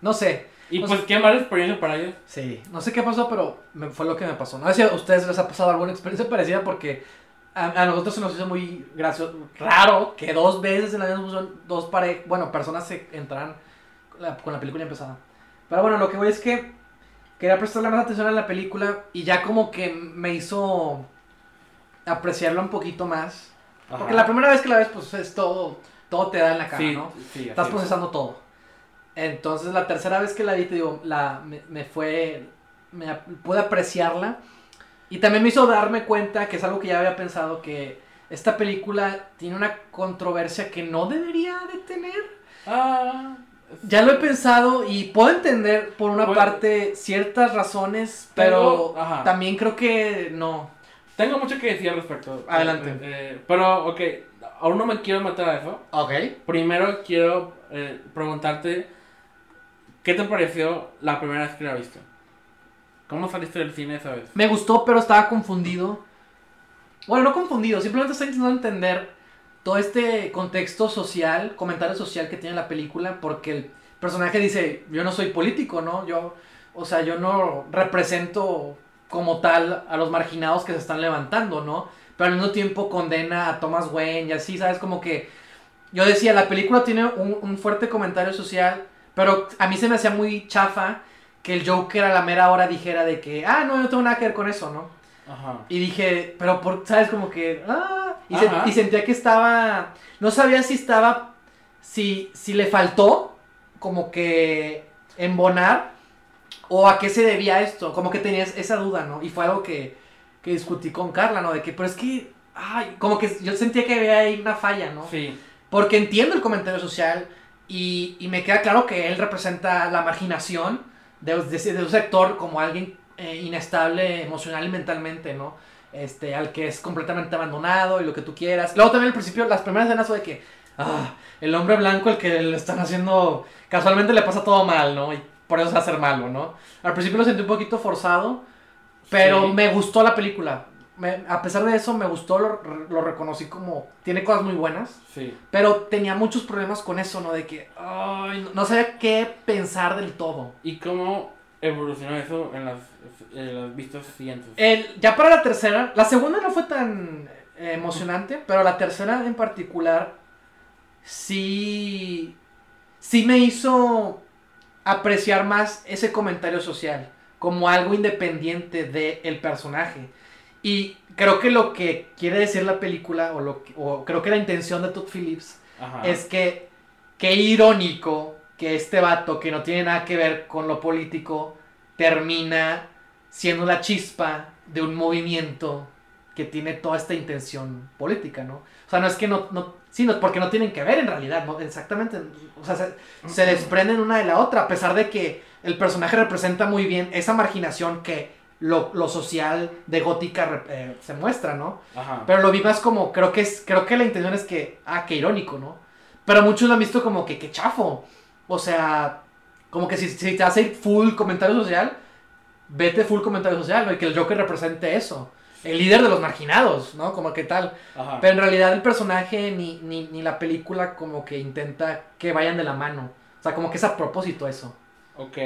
No sé, Y pues sea- qué mala experiencia para ellos. sí, no sé qué pasó, pero me- fue lo que me pasó. No sé si a ustedes les ha pasado alguna experiencia parecida porque a, a nosotros se nos hizo muy gracioso, raro que dos veces en la misma función, dos pare bueno, personas se entraran con la, con la película empezada. Pero bueno, lo que voy es que quería prestarle más atención a la película y ya como que me hizo apreciarla un poquito más. Porque la primera vez que la ves, pues es todo, todo te da en la cara, Sí, ¿no? sí, Estás es. procesando todo. Entonces la tercera vez que la vi, te digo, la, me, me fue, me pude apreciarla. Y también me hizo darme cuenta, que es algo que ya había pensado, que esta película tiene una controversia que no debería de tener. Ah, Ya lo he pensado y puedo entender por una Bueno. parte ciertas razones, pero Tengo- también creo que no. tengo mucho que decir al respecto. Adelante. Eh, eh, pero, ok, aún no me quiero meter a eso. Ok. Primero quiero eh, preguntarte, ¿qué te pareció la primera vez que la viste? ¿Cómo saliste del cine esa vez? Me gustó, pero estaba confundido. Bueno, no confundido, simplemente estoy intentando entender todo este contexto social, comentario social que tiene la película, porque el personaje dice, yo no soy político, ¿no? Yo, o sea, yo no represento como tal a los marginados que se están levantando, ¿no? Pero al mismo tiempo condena a Thomas Wayne y así, ¿sabes? Como que yo decía, la película tiene un, un fuerte comentario social, pero a mí se me hacía muy chafa que el Joker a la mera hora dijera de que, ah, no, yo no tengo nada que ver con eso, ¿no? Ajá. Y dije, pero por, ¿sabes? Como que, ah, y, se- Ajá. y sentía que estaba, no sabía si estaba si, si le faltó como que embonar o a qué se debía esto, como que tenías esa duda, ¿no? Y fue algo que, que discutí con Carla, ¿no? De que, pero es que, ay, como que yo sentía que había ahí una falla, ¿no? Sí. Porque entiendo el comentario social y, y me queda claro que él representa la marginación de, de, de un sector como alguien eh, inestable emocional y mentalmente, ¿no? Este, al que es completamente abandonado y lo que tú quieras. Luego también al principio, las primeras escenas fue de que, ah, el hombre blanco, el que le están haciendo, casualmente le pasa todo mal, ¿no? Y por eso se hace malo, ¿no? Al principio lo sentí un poquito forzado, pero Sí. me gustó la película. Me- a pesar de eso, me gustó, lo, lo reconocí como, tiene cosas muy buenas. Sí. Pero tenía muchos problemas con eso, ¿no? De que, ay, no, sabía qué pensar del todo. ¿Y cómo evolucionó eso en las, en las vistas siguientes? El, ya para la tercera, la segunda no fue tan eh, emocionante, pero la tercera en particular sí, sí me hizo apreciar más ese comentario social como algo independiente del personaje. Y creo que lo que quiere decir la película, o, lo que- o creo que la intención de Todd Phillips, Ajá. es que qué irónico que este vato que no tiene nada que ver con lo político termina siendo la chispa de un movimiento que tiene toda esta intención política, ¿no? O sea, no es que no, no sí, no, porque no tienen que ver en realidad, ¿no? Exactamente, o sea, se, se desprenden una de la otra, a pesar de que el personaje representa muy bien esa marginación que lo, lo social de gótica eh, se muestra, ¿no? Ajá. Pero lo vi más como, creo que es, creo que la intención es que, ah, qué irónico, ¿no? Pero muchos lo han visto como que, qué chafo. O sea, como que si, si te hace full comentario social, vete full comentario social, ¿no? Y que el Joker represente eso. El líder de los marginados, ¿no? Como que tal. Ajá. Pero en realidad el personaje ni, ni, ni la película como que intenta que vayan de la mano. O sea, como que es a propósito eso. Ok.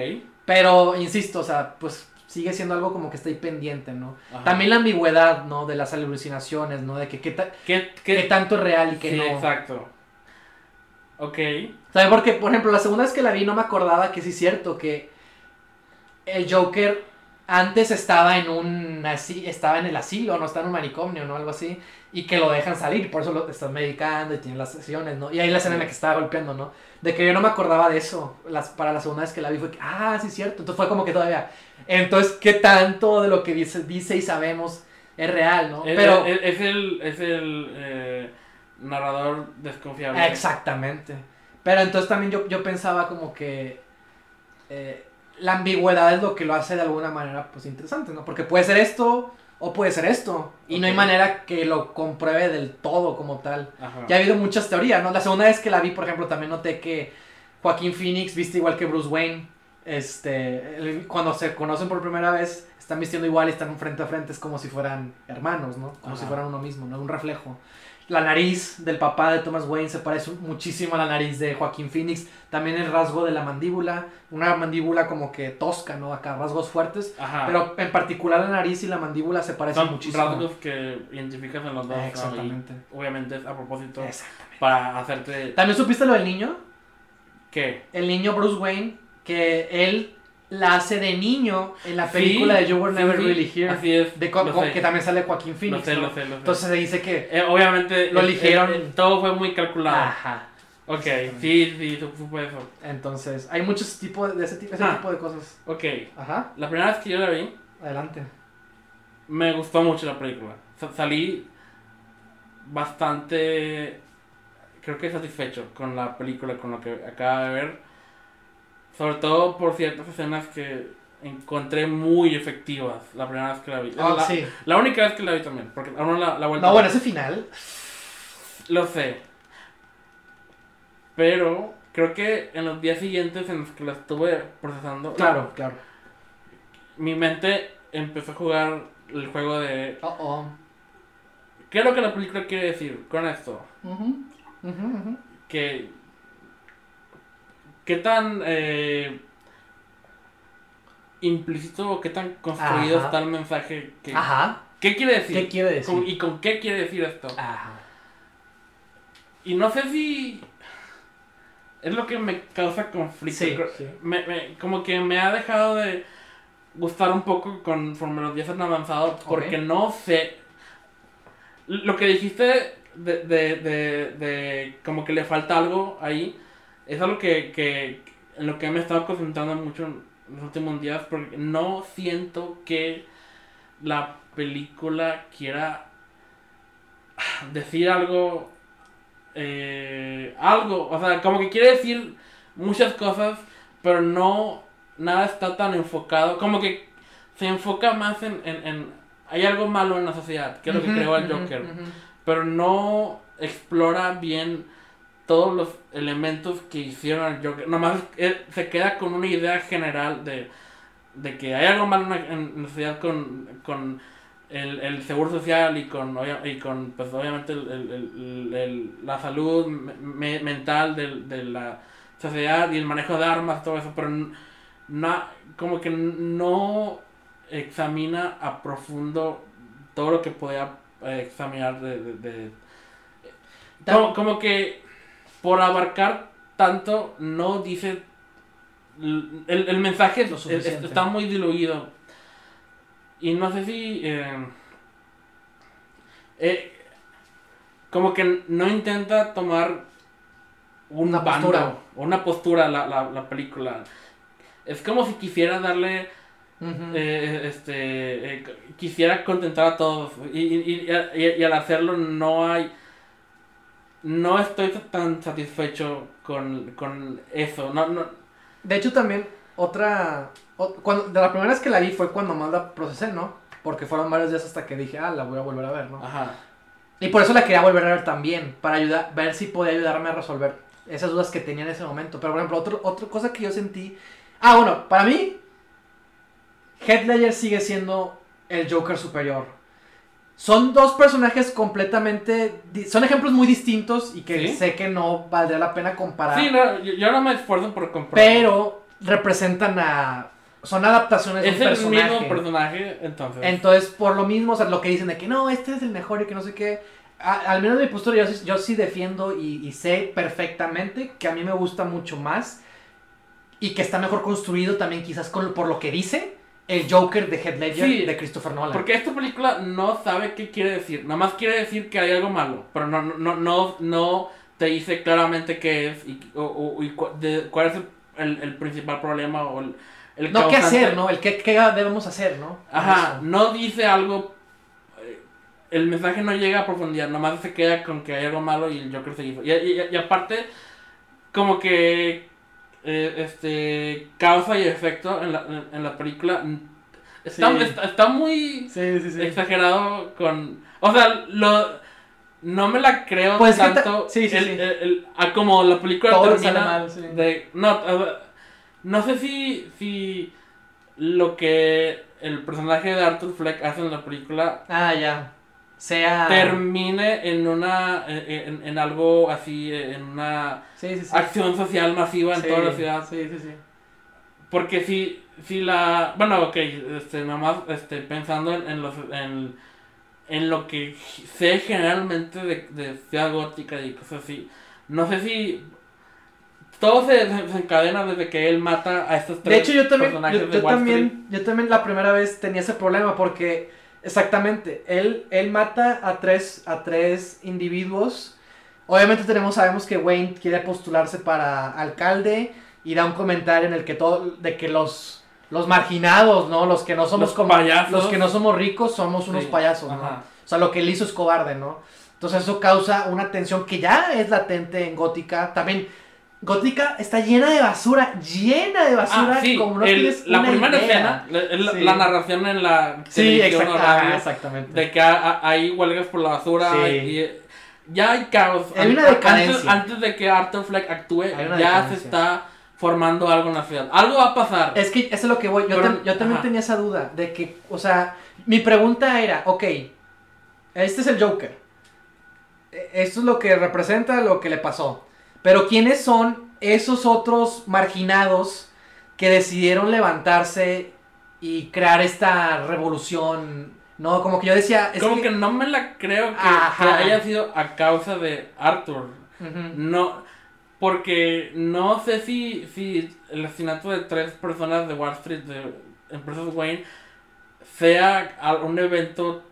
Pero, insisto, o sea, pues sigue siendo algo como que está ahí pendiente, ¿no? Ajá. También la ambigüedad, ¿no? De las alucinaciones, ¿no? De que qué, ta- ¿Qué, qué qué? tanto es real y qué sí, no. exacto. Ok. ¿Sabes? Porque, por ejemplo, la segunda vez que la vi no me acordaba que sí es cierto que el Joker antes estaba en un asi- estaba en el asilo, no estaba en un manicomio, ¿no? Algo así. Y que lo dejan salir, por eso lo están medicando y tienen las sesiones, ¿no? Y ahí la escena en la que estaba golpeando, ¿no? De que yo no me acordaba de eso. Las, para la segunda vez que la vi fue que, ah, sí es cierto. Entonces fue como que todavía. Entonces, ¿qué tanto de lo que dice, dice y sabemos es real, ¿no? Es, Pero. es, es el, es el eh, narrador desconfiable. Exactamente. Pero entonces también yo, yo pensaba como que eh, la ambigüedad es lo que lo hace de alguna manera pues interesante, ¿no? Porque puede ser esto o puede ser esto. Y no hay manera que lo compruebe del todo como tal. Ajá. Ya ha habido muchas teorías, ¿no? La segunda vez que la vi, por ejemplo, también noté que Joaquín Phoenix viste igual que Bruce Wayne. Este, cuando se conocen por primera vez, están vistiendo igual y están frente a frente, es como si fueran hermanos, ¿no? Como Ajá. si fueran uno mismo, ¿no? Un reflejo. La nariz del papá de Thomas Wayne se parece muchísimo a la nariz de Joaquín Phoenix. También el rasgo de la mandíbula, una mandíbula como que tosca, ¿no? Acá, rasgos fuertes. Ajá. Pero en particular la nariz y la mandíbula se parecen Son muchísimo. rasgos que identificas en los dos. ¿no? Exactamente. obviamente es a propósito Exactamente. para hacerte. ¿También supiste lo del niño? ¿Qué? el niño Bruce Wayne, que él la hace de niño en la Sí, película de You Were Never sí, Really Here. Así es. de sé, que también sale Joaquín lo Phoenix. sé, ¿no? lo sé, lo sé. Entonces se dice que. Eh, obviamente Lo eligieron. eh, eh, todo fue muy calculado. Ajá. ok, sí, sí, supe eso. Entonces, hay muchos tipos de ese, tipo, ese Ah. tipo de cosas. Ok, Ajá. la primera vez que yo la vi, Adelante. me gustó mucho la película. Sa- salí bastante, creo que satisfecho con la película, con lo que acaba de ver. Sobre todo por ciertas escenas que encontré muy efectivas la primera vez que la vi. Ah, la, sí. la única vez que la vi también, porque aún la, la vuelta No, bueno, ese final. Lo sé. Pero creo que en los días siguientes en los que la estuve procesando, Claro, claro. mi mente empezó a jugar el juego de Oh, oh. ¿qué es lo que la película quiere decir con esto? Que qué tan eh, implícito o qué tan construido Ajá. está el mensaje que Ajá. ¿Qué quiere decir? ¿Qué quiere decir? ¿Con- ¿Y con qué quiere decir esto? Ajá. Y no sé si es lo que me causa conflicto. Sí, sí. me- me- como que me ha dejado de gustar un poco conforme los días han avanzado porque no sé. Lo que dijiste de, de, de, de como que le falta algo ahí. Es algo que, que en lo que me he estado concentrando mucho en los últimos días porque no siento que la película quiera decir algo eh, algo. O sea como que quiere decir muchas cosas pero no nada está tan enfocado. Como que se enfoca más en, en, en hay algo malo en la sociedad que es lo que Ujú, creó el Joker. pero no explora bien todos los elementos que hicieron al Joker. Nomás se queda con una idea general de, de que hay algo malo en la, sociedad con, con el, el seguro social y con, y con pues, obviamente el, el- la salud me- me- mental del- de, la sociedad y el manejo de armas, todo eso, pero n- na- como que no examina a profundo todo lo que podía eh, examinar de, de- de- como, como que por abarcar tanto no dice el, el mensaje Lo es- suficiente. está muy diluido y no sé si eh, eh, como que no intenta tomar un Una bando, postura. o una postura la, la, la película es como si quisiera darle eh, este quisiera contentar a todos y, y, y, y- y al hacerlo no hay no estoy tan satisfecho con, con eso no no De hecho, también, otra. o- cuando, de la primera vez que la vi fue cuando más la procesé, ¿no? Porque fueron varios días hasta que dije, ah, la voy a volver a ver, ¿no? ajá Y por eso la quería volver a ver también, para ayudar, ver si podía ayudarme a resolver esas dudas que tenía en ese momento. Pero, por ejemplo, otro, otra cosa que yo sentí. Ah, bueno, para mí, Heath Ledger sigue siendo el Joker superior. Son dos personajes completamente. Son ejemplos muy distintos y que ¿Sí? sé que no valdría la pena comparar. sí no, yo, yo no me esfuerzo por comprar pero representan a. Son adaptaciones de es un el personaje. mismo personaje entonces Entonces, por lo mismo, o sea, lo que dicen de que no, este es el mejor y que no sé qué. a- al menos de mi postura, yo, sí- yo sí defiendo y, y sé perfectamente que a mí me gusta mucho más y que está mejor construido también, quizás con, por lo que dice el Joker de Heath Ledger Sí, de Christopher Nolan. porque esta película no sabe qué quiere decir nada más quiere decir que hay algo malo pero no no no no te dice claramente qué es y, o, o- y cu- de- cuál es el, el- principal problema o el, el no qué causante. hacer, ¿no? El qué, qué debemos hacer, ¿no? Ajá, no dice algo. eh, El mensaje no llega a profundidad, nomás se queda con que hay algo malo y el Joker se hizo. Y, y- y aparte, como que. Eh, este. Causa y efecto en la, en, en la película. mm, Está, Sí. está, está muy Sí, sí, sí. exagerado con. O sea, lo. No me la creo Pues ta- tanto. el- el- el- a como la película Todo termina. mal, de, no, no sé si, si lo que el personaje de Arthur Fleck hace en la película Ah, ya. Sea. termine en una en, en algo así en una Sí, sí, sí. acción social masiva en toda la ciudad Sí, sí, sí. porque si si la bueno ok este nada más este pensando en, en los en, en lo que sé generalmente de, de ciudad gótica y cosas así no sé si todo se desencadena desde que él mata a estos tres De hecho, yo también, personajes yo, de yo Street. también, yo también la primera vez tenía ese problema porque, exactamente, él, él mata a tres, a tres individuos. Obviamente tenemos, sabemos que Wayne quiere postularse para alcalde y da un comentario en el que todo, de que los, los marginados, ¿no? Los que no somos Los como, payasos. los que no somos ricos somos unos Sí, payasos, ¿no? O sea, lo que él hizo es cobarde, ¿no? Entonces eso causa una tensión que ya es latente en Gótica. También, Gótica está llena de basura, llena de basura, Ah, sí, como no el- tienes la una primera idea. escena, la, la- Sí. la narración en la Sí, televisión exact- o radio, ah, exactamente. de que ha- ha- hay huelgas por la basura Sí. y ya hay caos. Hay una An- decadencia. Antes, antes de que Arthur Fleck actúe, ya se está formando algo en la ciudad. Algo va a pasar. Es que eso es lo que voy. Yo, Pero- tam- yo también ajá. tenía esa duda de que, o sea, mi pregunta era, ok, este es el Joker. E- Esto es lo que representa lo que le pasó. Pero ¿quiénes son esos otros marginados que decidieron levantarse y crear esta revolución? No, como que yo decía, es Como que, que... no me la creo que, haya sido a causa de Arthur. No, porque no sé si, si el asesinato de tres personas de Wall Street, de empresas Wayne, sea un evento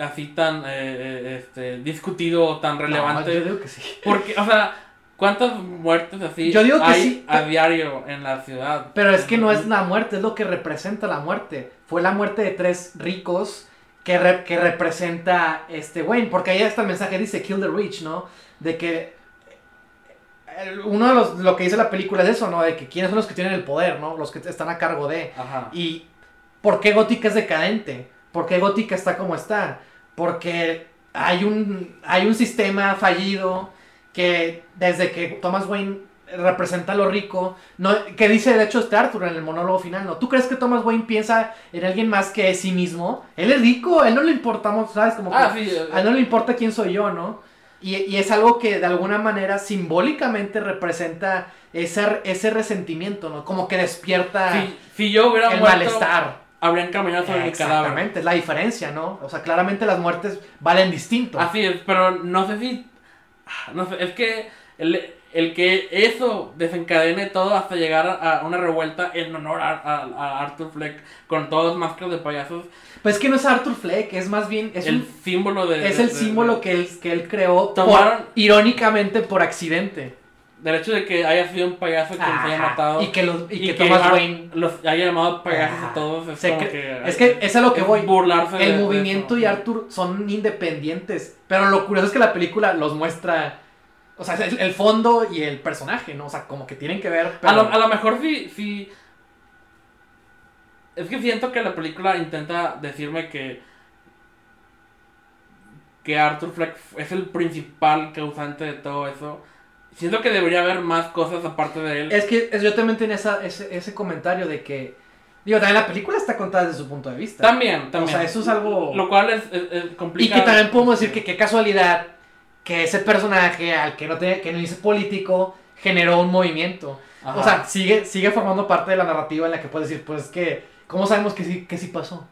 así tan eh, eh, este, discutido o tan relevante. No, yo digo que sí. Porque, o sea, ¿cuántas muertes así Yo digo que hay sí, a diario en la ciudad? Pero es que no es la muerte, es lo que representa la muerte. Fue la muerte de tres ricos que, re- que representa este Wayne. Porque ahí está el mensaje, dice kill the rich, ¿no? De que eh, uno de los, lo que dice la película es eso, ¿no? De que quiénes son los que tienen el poder, ¿no? Los que están a cargo de. Ajá. ¿Y por qué Gótica es decadente? ¿Por qué Gótica está como está? Porque hay un, hay un sistema fallido que desde que Thomas Wayne representa a lo rico, no, que dice de hecho este Arthur en el monólogo final, ¿no? ¿Tú crees que Thomas Wayne piensa en alguien más que sí mismo? Él es rico, a él no le importamos, ¿sabes? Como que Ah, sí. eh, a él no le importa quién soy yo, ¿no? Y, y es algo que de alguna manera simbólicamente representa ese, ese resentimiento, ¿no? Como que despierta si, si yo hubiera el muerto, malestar. habrían caminado sobre mi cadáver. Exactamente, es la diferencia, ¿no? O sea, claramente las muertes valen distinto. Así es, pero no sé si. *laughs* No sé, es que el, el que eso desencadene todo hasta llegar a una revuelta en honor a, a- a Arthur Fleck con todos máscaras de payasos, Pues es que no es Arthur Fleck, es más bien, es, el un- símbolo de. es de- el de- símbolo de- que él, que él creó, por- irónicamente por accidente. Del hecho de que haya sido un payaso que se haya matado. Y que, los, y que que Thomas Ar- Wayne... los haya llamado payasos Ajá. a todos. Es como que. es que es a lo que es voy. Burlarse El de movimiento y Arthur son independientes. Pero lo curioso es que la película los muestra. O sea, el, el fondo y el personaje, ¿no? O sea, como que tienen que ver. A lo, a lo mejor sí, sí. Es que siento que la película intenta decirme que. Que Arthur Fleck es el principal causante de todo eso. Siento que debería haber más cosas aparte de él. Es que es- yo también tenía esa- ese, ese comentario de que. Digo, también la película está contada desde su punto de vista. También, también. O sea, eso es algo- Lo cual es, es, es Y complicado. que también podemos decir que qué casualidad que ese personaje, al que no, te, que no dice político, generó un movimiento. Ajá. O sea, sigue, sigue formando parte de la narrativa en la que puedes decir, pues que, ¿cómo sabemos que sí, que sí pasó? ¿No?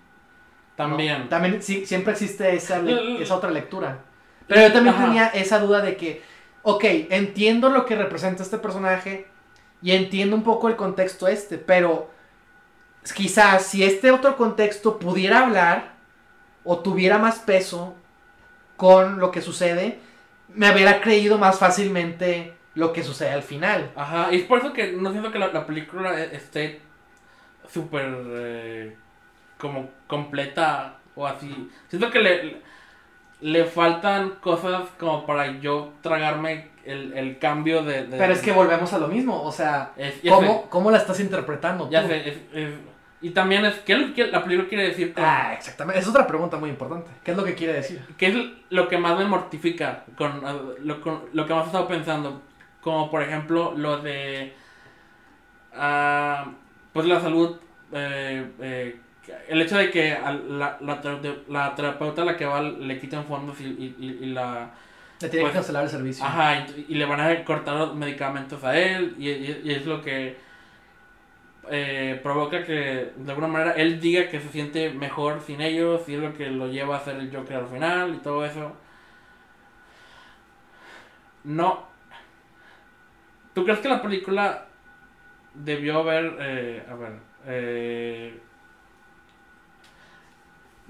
también. También sí, siempre existe esa, esa otra lectura. Pero yo también Ajá. tenía esa duda de que, ok, entiendo lo que representa este personaje y entiendo un poco el contexto este, pero quizás si este otro contexto pudiera hablar o tuviera más peso con lo que sucede, me hubiera creído más fácilmente lo que sucede al final. Ajá, y es por eso que no siento que la, la película e- esté súper eh, como completa o así. Siento que le, le faltan cosas como para yo tragarme el, el cambio de... de- Pero es que volvemos a lo mismo, o sea, es- ¿cómo, cómo la estás interpretando? ya tú? sé, es- es- y también es... ¿Qué es lo que la película quiere decir? con- Ah, exactamente. Es otra pregunta muy importante. ¿Qué es lo que quiere decir? ¿Qué es lo que más me mortifica con lo, con lo que más he estado pensando? Como por ejemplo lo de ah, pues la salud, eh, eh, el hecho de que la, la, la terapeuta a la que va le quitan fondos y, y, y- y la Le tiene Pues- que cancelar el servicio. ajá y, le van a cortar los medicamentos a él y, y- y es lo que eh, provoca que de alguna manera él diga que se siente mejor sin ellos y es lo que lo lleva a ser el Joker al final y todo eso. No. ¿Tú crees que la película debió haber... eh, a ver... eh,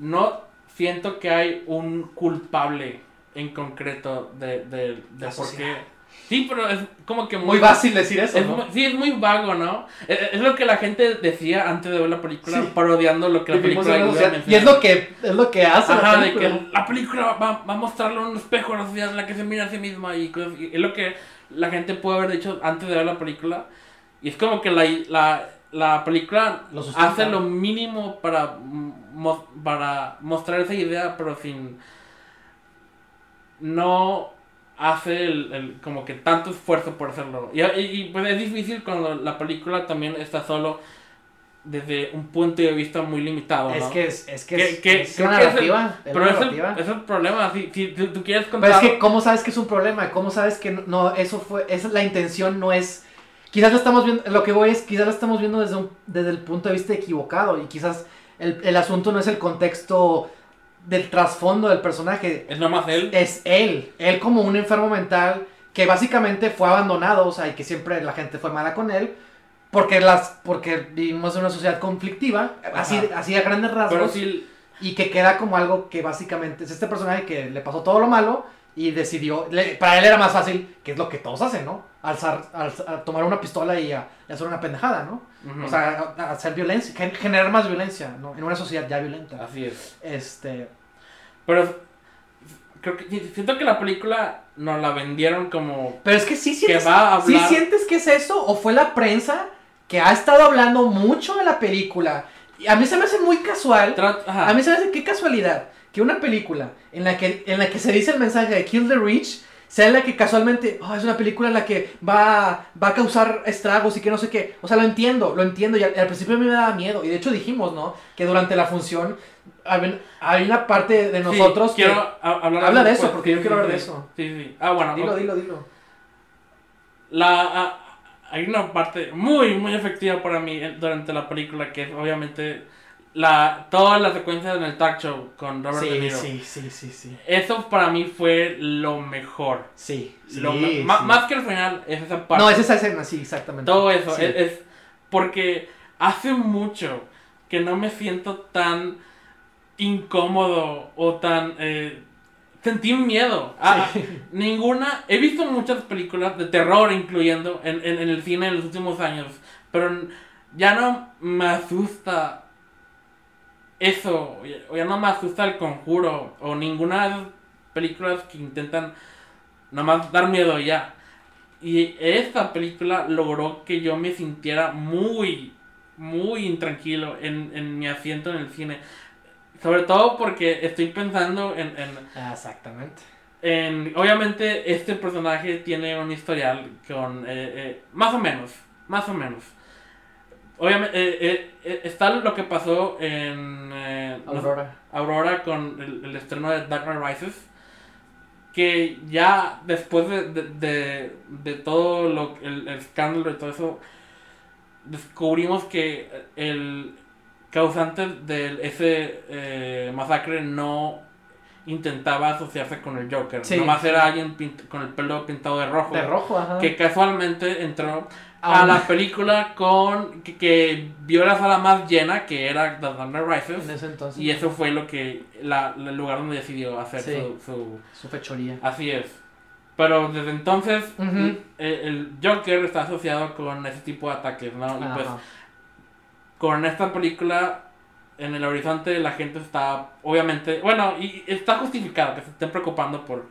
no siento que hay un culpable en concreto de, de, de por sociedad. qué... Sí, pero es como que Muy fácil decir eso, es ¿no? muy- sí, es muy vago, ¿no? Es, es lo que la gente decía antes de ver la película, Sí. parodiando lo que la Vivimos película sociedad- Y es lo que, es lo que hace Ajá, la de película. que la película va, va a mostrarle un espejo a la sociedad en la que se mira a sí misma y, cosas- y es lo que la gente puede haber dicho antes de ver la película. Y es como que la, la, la película Lo hace lo mínimo para, mo- para mostrar esa idea, pero sin... No hace el, el- como que tanto esfuerzo por hacerlo. Y, y- y, pues es difícil cuando la película también está solo desde un punto de vista muy limitado. Es que es, es que Que- es, que- es creo una que es el- narrativa. es Pero el, narrativa. es el problema, si, si tú, tú quieres Pero contar... es que, ¿cómo sabes que es un problema? ¿Cómo sabes que no, eso fue, es la intención no es... Quizás lo estamos viendo, lo que voy es, quizás lo estamos viendo desde, un- desde el punto de vista equivocado y quizás el, el asunto no es el contexto del trasfondo del personaje, Es nomás él. es él, él como un enfermo mental que básicamente fue abandonado, o sea, y que siempre la gente fue mala con él, porque las porque vivimos en una sociedad conflictiva, así, Ajá. así a grandes rasgos. Pero si... Y que queda como algo que básicamente es este personaje que le pasó todo lo malo y decidió, le- para él era más fácil, que es lo que todos hacen, ¿no? Alzar, alz- a tomar una pistola y, a- y hacer una pendejada, ¿no? O sea, a- a hacer violencia, gen- generar más violencia, ¿no? En una sociedad ya violenta. Así es. Este, Pero creo que siento que la película nos la vendieron como pero es que sí sientes, va a ¿sí hablar- sientes que es eso o fue la prensa que ha estado hablando mucho de la película. Y a mí se me hace muy casual. Ajá. A mí se me hace qué casualidad que una película en la que, en la que se dice el mensaje de Kill the Rich sea la que casualmente, "Oh, es una película en la que va, va a causar estragos y que no sé qué. O sea, lo entiendo, lo entiendo. Y al, al principio a mí me daba miedo. Y de hecho dijimos, ¿no? Que durante la función hay, una parte de Sí, nosotros que... quiero a- hablar Habla de eso, porque yo Sí, quiero sí, hablar de sí. eso. Sí, sí. Ah, bueno. Dilo, dilo, dilo. La, ah, hay una parte muy, muy efectiva para mí eh, durante la película que es obviamente la, toda la secuencia en el talk show con Robert De Sí, Niro. sí, sí, sí, sí. Eso para mí fue lo mejor. Sí, sí, Lo. Más que el final, es esa parte. No, es esa escena, sí, exactamente. Todo eso. Es, es porque hace mucho que no me siento tan incómodo o tan... eh, sentí miedo. Ah, Sí. Ninguna... He visto muchas películas de terror, incluyendo en, en, en el cine en los últimos años, pero ya no me asusta eso, o ya- o ya no me asusta el conjuro, o ninguna de esas películas que intentan nomás dar miedo ya. Y esta película logró que yo me sintiera muy, muy intranquilo en, en mi asiento en el cine. Sobre todo porque estoy pensando en, en, exactamente. en- obviamente este personaje tiene un historial con, eh, eh, más o menos, más o menos. Obviamente, eh, eh, eh, está lo que pasó en eh, no- Aurora. Con el, el estreno de Dark Knight Rises. Que ya después de, de, de, de todo lo, el, el escándalo y todo eso, descubrimos que el causante de ese eh, masacre no intentaba asociarse con el Joker. Sí. Nomás era alguien pint- con el pelo pintado de rojo. De rojo, ajá. Que casualmente entró a la película con que, que vio la sala más llena, que era The Dark Knight Rises. En ese entonces. Y eso fue lo que, la, el lugar donde decidió hacer Sí. su, su- Su fechoría. Así es. Pero desde entonces, Ujú. eh, el Joker está asociado con ese tipo de ataques, ¿no? Y pues con esta película, en el horizonte la gente está, obviamente, bueno, y está justificado que se estén preocupando por,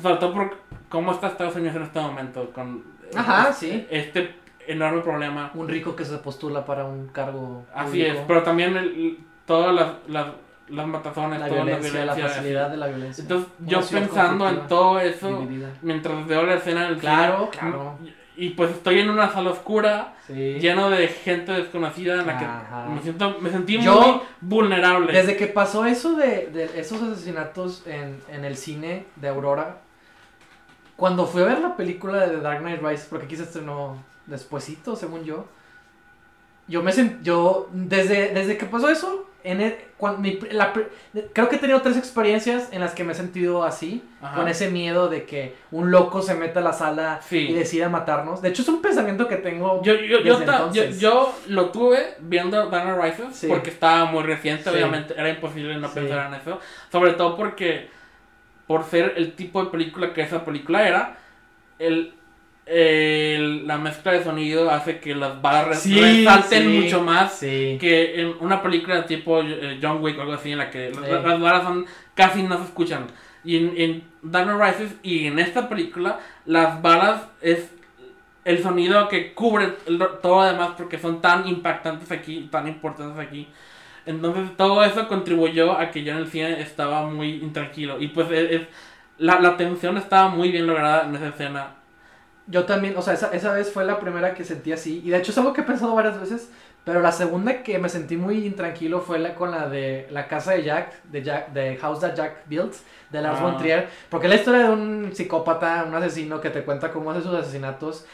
sobre todo por cómo está Estados Unidos en este momento, con Ajá, este, sí. este enorme problema. Un rico que se postula para un cargo. Así público. es, pero también el- todas las, las, las matazones, La toda violencia, la violencia, facilidad así. de la violencia. Entonces, Una yo pensando en todo eso, dividida. mientras veo la escena del Claro, cine, claro. y, y pues estoy en una sala oscura, Sí. lleno de gente desconocida en la Ajá. que me siento me sentí Yo, muy vulnerable. Desde que pasó eso de, de esos asesinatos en, en el cine de Aurora, cuando fui a ver la película de The Dark Knight Rises, porque aquí se estrenó despuesito, según yo, yo me sent, yo, desde, desde que pasó eso, en el- cuan- mi- la creo que he tenido tres experiencias en las que me he sentido así, Ajá. con ese miedo de que un loco se meta a la sala Sí. y decida matarnos. De hecho, es un pensamiento que tengo Yo, yo, yo, desde yo, entonces. yo lo tuve viendo Dark Knight Rises Sí. porque estaba muy reciente, Sí. obviamente era imposible no pensar en eso. Sobre todo porque, por ser el tipo de película que esa película era, el, el- la mezcla de sonido hace que las balas re- Sí, resalten sí, mucho más Sí. que en una película tipo eh, John Wick o algo así en la que las, las balas son casi no se escuchan. Y en, en Dark Knight Rises y en esta película las balas es el sonido que cubre el- todo lo demás porque son tan impactantes aquí, tan importantes aquí. Entonces todo eso contribuyó a que yo en el cine estaba muy intranquilo. Y pues es, es- la, la tensión estaba muy bien lograda en esa escena. Yo también, o sea, esa, esa vez fue la primera que sentí así. Y de hecho es algo que he pensado varias veces. Pero la segunda que me sentí muy intranquilo fue la con la de la casa de Jack, de Jack, de House That Jack Built, de Lars Ah. von Trier. Porque es la historia de un psicópata, un asesino que te cuenta cómo hace sus asesinatos.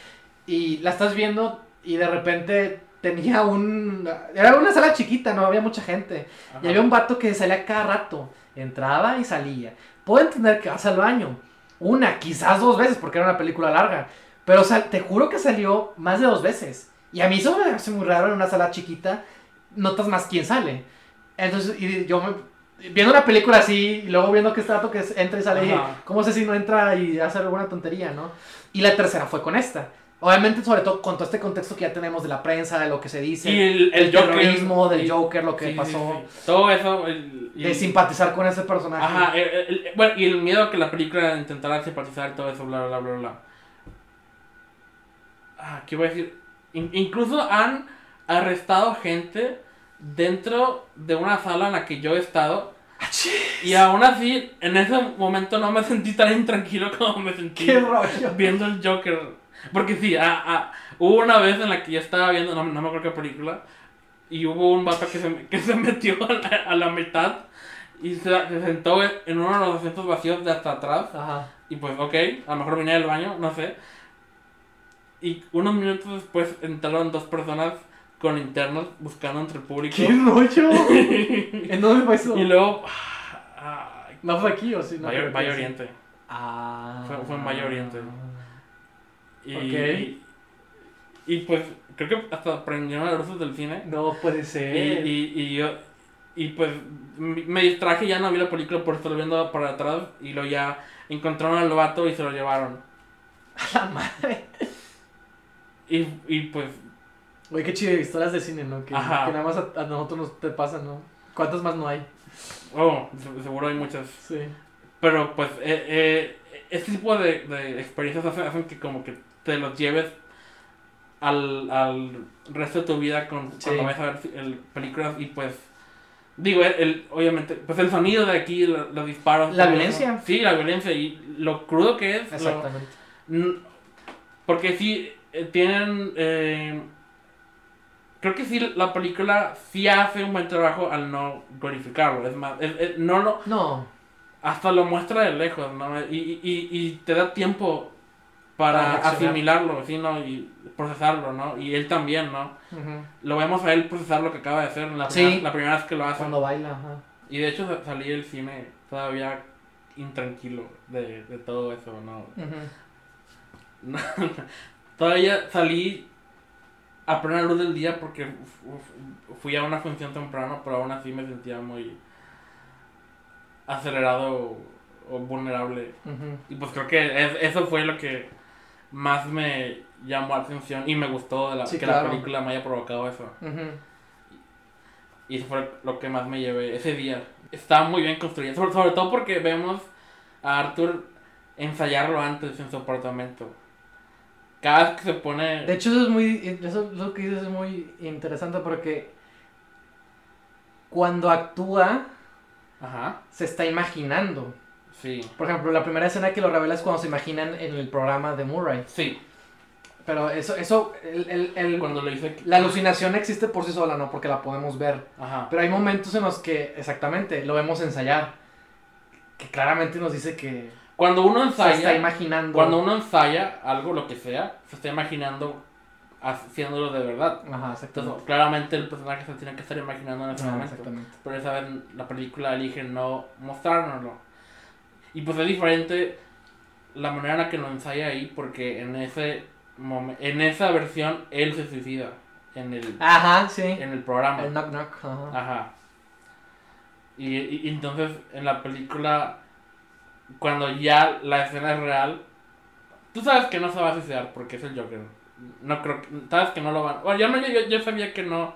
Y la estás viendo y de repente tenía un... Era una sala chiquita, no había mucha gente. Y había un vato que salía cada rato. Entraba y salía. Puedo entender que vas al baño. Una, quizás dos veces, porque era una película larga. Pero o sea, te juro que salió más de dos veces. Y a mí eso me hace muy raro en una sala chiquita. Notas más quién sale. Entonces, y yo me, viendo una película así, y luego viendo que este dato que entra y sale, Ajá. ¿cómo sé si no entra y hace alguna tontería, no? Y la tercera fue con esta. Obviamente, sobre todo con todo este contexto que ya tenemos de la prensa, de lo que se dice, Y el, el el Joker. terrorismo, del y- Joker, lo que sí, sí, pasó, sí. Todo eso. el- de simpatizar con ese personaje. Ajá, bueno, y el miedo a que la película intentara simpatizar todo eso, bla, bla, bla, bla. Ah, ¿qué voy a decir? In- incluso han arrestado gente dentro de una sala en la que yo he estado. Y aún así, en ese momento no me sentí tan intranquilo como me sentí viendo el Joker. Porque sí, ah, ah, hubo una vez en la que yo estaba viendo, no, no me acuerdo qué película, y hubo un vato que se, que se *laughs* metió a la, a la mitad y se, se sentó en uno de los asientos vacíos de hasta atrás. Ajá. Y pues, ok, a lo mejor venía del baño, no sé. Y unos minutos después entraron dos personas con linternas buscando entre el público. ¡Qué rollo! *laughs* ¿En dónde fue eso? y luego. ah, ¿No fue aquí o sí? No, Valle, Valle. Oriente. Ah. Fue- fue en Valle Oriente. Y, Ok. y, y, pues creo que hasta prendieron las luces del cine. No puede Y, ser. y, y yo. Y pues me distraje, ya no vi la película por estar viendo para atrás. Y luego ya encontraron al vato y se lo llevaron. *laughs* la madre. Y, y pues Güey, qué chido, historias de cine, ¿no? Que, nada más a, a nosotros nos te pasan, ¿no? ¿Cuántas más no hay? Oh, se- seguro hay muchas. Sí. Pero pues eh, eh, este tipo de, de experiencias hacen, hacen que como que te los lleves al, al resto de tu vida con, Sí. cuando vas a ver el, películas y pues digo, el, el- obviamente, pues el sonido de aquí, lo- los disparos. La violencia. eso. Sí, la violencia y lo crudo que es. Exactamente. Porque sí, eh, tienen... eh, creo que sí, la película sí hace un buen trabajo al no glorificarlo. Es más, es- es- no lo, No. hasta lo muestra de lejos, ¿no? Y, y- y te da tiempo Para asimilarlo, ¿sí, no? Y procesarlo, ¿no? Y él también, ¿no? Lo vemos a él procesar lo que acaba de hacer en la, Sí. primera, la primera vez que lo hace. Cuando baila, ajá. Y de hecho sa- salí del cine todavía intranquilo de, de todo eso, ¿no? No, *laughs* todavía salí a plena luz del día porque fu- fu- fui a una función temprano, pero aún así me sentía muy acelerado o vulnerable. Y pues creo que es- eso fue lo que más me llamó la atención y me gustó de la, Sí, que claro. la película me haya provocado eso. Y eso fue lo que más me llevé ese día. Estaba muy bien construido, sobre, sobre todo porque vemos a Arthur ensayarlo antes en su apartamento. Cada vez que se pone... De hecho, eso es muy. Eso lo que dices es muy interesante porque. Cuando actúa, Ajá, se está imaginando. Sí. Por ejemplo, la primera escena que lo revela es cuando se imaginan en el programa de Murray. Sí, Pero eso, eso, el, el- el- cuando dice que... la alucinación existe por sí sola, ¿no? Porque la podemos ver. Ajá. Pero hay momentos en los que, exactamente, lo vemos ensayar. Que claramente nos dice que Cuando uno se está ensaya, imaginando. cuando uno ensaya algo, lo que sea, se está imaginando haciéndolo de verdad. Ajá, exactamente. Entonces, claramente el personaje se tiene que estar imaginando en ese Ah, momento. exactamente. Pero esa vez la película elige no mostrárnoslo. Y pues es diferente la manera en la que lo ensaya ahí, porque en ese en esa versión él se suicida en el, Ajá, sí. en el programa. El knock knock. Ajá. Ajá. Y, y- entonces en la película, cuando ya la escena es real, tú sabes que no se va a suicidar porque es el Joker. No creo que, sabes que no lo van. Bueno, yo, no, yo, yo sabía que no.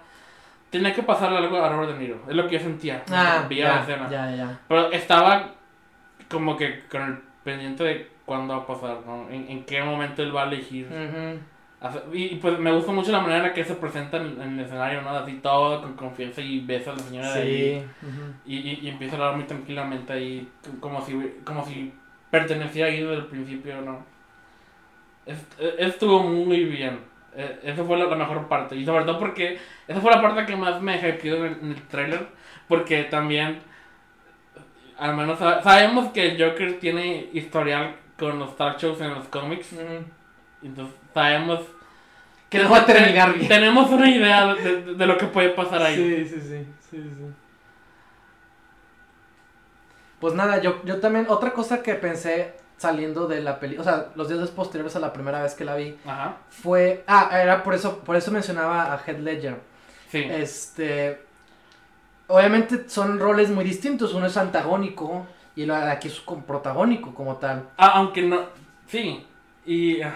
Tenía que pasarle algo a Robert De Niro. Es lo que yo sentía. Ah, la escena. ya, ya. Pero estaba como que con el pendiente de cuándo va a pasar, ¿no? En, en qué momento él va a elegir. Ujú. hacer- Y, pues me gusta mucho la manera en la que se presenta en, en el escenario, ¿no? Así todo con confianza y besa a la señora de ahí. Sí. ujú. Y, y, y empieza a hablar muy tranquilamente ahí, como si, como si perteneciera ahí desde el principio, ¿no? Est- e- estuvo muy bien. E- Esa fue la, la mejor parte. Y sobre todo porque esa fue la parte que más me hypeó en, en el trailer. Porque también, al menos sa- sabemos que el Joker tiene historial con los talk shows en los cómics. Entonces sabemos Que no va a terminar bien. Tenemos una idea de, de- de lo que puede pasar ahí. Sí, sí, sí, sí, sí. Pues nada, yo, yo también, otra cosa que pensé saliendo de la peli, o sea, los días posteriores a la primera vez que la vi, Ajá. fue, ah, era por eso, por eso mencionaba a Heath Ledger. Sí. Este, obviamente son roles muy distintos. Uno es antagónico y el aquí es protagónico como tal. Ah, aunque no. Sí. Y. ah,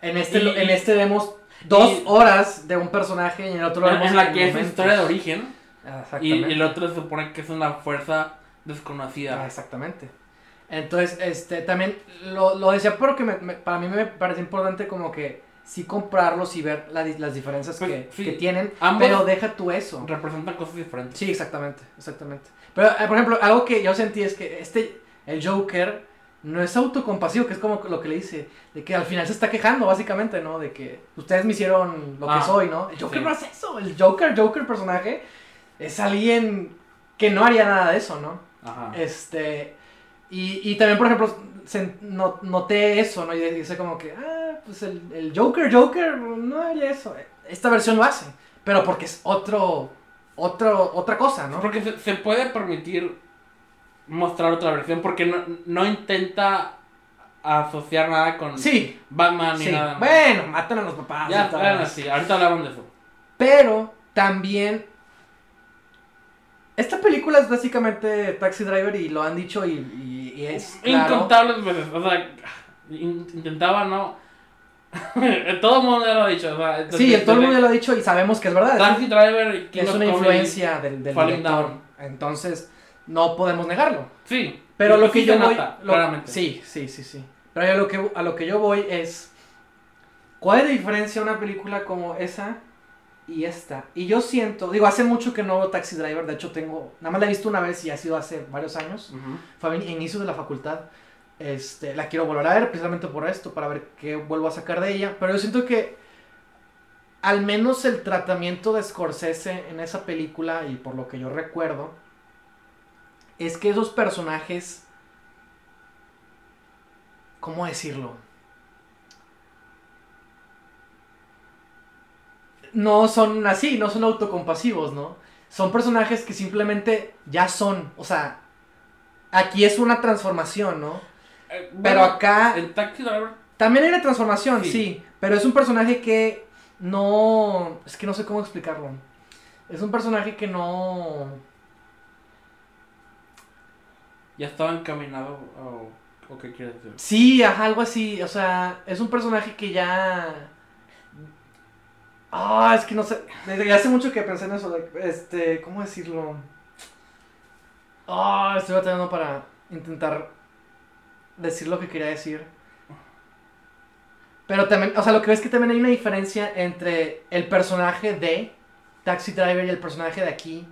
En este, Y- en este vemos dos y- horas de un personaje y en el otro vemos en la que es historia de origen. Ah, Y Exactamente. el otro se supone que es una fuerza Ah, desconocida. exactamente. Entonces, este, también lo, lo decía porque me- me- para mí me parece importante como que sí comprarlos y ver la las diferencias Pues, que, sí. que tienen, pero deja tú eso. Representan cosas diferentes. Sí, exactamente, exactamente. Pero, eh, por ejemplo, algo que yo sentí es que este, el Joker, no es autocompasivo, que es como lo que le dice, de que al final se está quejando, básicamente, ¿no? De que ustedes me hicieron lo que Ah, soy, ¿no? El Joker sí. no hace eso, el Joker, Joker personaje, es alguien que no haría nada de eso, ¿no? Ajá. Este, y, y también, por ejemplo, se- no- noté eso, ¿no? Y dice como que, ah, pues el, el Joker, Joker, no haría eso. Esta versión lo hace, pero porque es otro, otro, otra cosa, ¿no? Porque se, se puede permitir mostrar otra versión porque no, no intenta asociar nada con Sí, Batman ni sí. nada. Bueno, matan a los papás. ya, bueno, sí, ahorita hablamos de eso. Pero también. Esta película es básicamente Taxi Driver y lo han dicho y, y- y es. Claro, Incontables veces, o sea, in- intentaba no. *laughs* todo el mundo ya lo ha dicho, sea, Sí, todo el mundo ya lo ha dicho y sabemos que es verdad. Taxi Driver es una influencia del, del Falling director. Down. Entonces, no podemos negarlo. Sí, Pero lo que yo voy. nota, lo- claramente. sí, sí, sí, sí. Pero a lo, que, a lo que yo voy es. ¿Cuál es la diferencia una película como esa y esta? Y yo siento. Digo, hace mucho que no veo Taxi Driver. De hecho, tengo. Nada más la he visto una vez y ha sido hace varios años. Ujú. Fue a inicios de la facultad. Este, la quiero volver a ver precisamente por esto, para ver qué vuelvo a sacar de ella. Pero yo siento que al menos el tratamiento de Scorsese en esa película, y por lo que yo recuerdo, es que esos personajes, ¿cómo decirlo? No son así, no son autocompasivos, ¿no? Son personajes que simplemente ya son, o sea, aquí es una transformación, ¿no? Eh, Pero acá En Taxi Driver, también hay una transformación, Sí. sí. Pero es un personaje que no. Es que no sé cómo explicarlo. Es un personaje que no. ya estaba encaminado o, o qué quieres decir. Sí, ajá, algo así. O sea, es un personaje que ya. Ah, es que no sé. Desde hace mucho que pensé en eso. Este, ¿cómo decirlo? Ah, estoy batallando para intentar decir lo que quería decir. Pero también, o sea, lo que ves es que también hay una diferencia entre el personaje de Taxi Driver y el personaje de aquí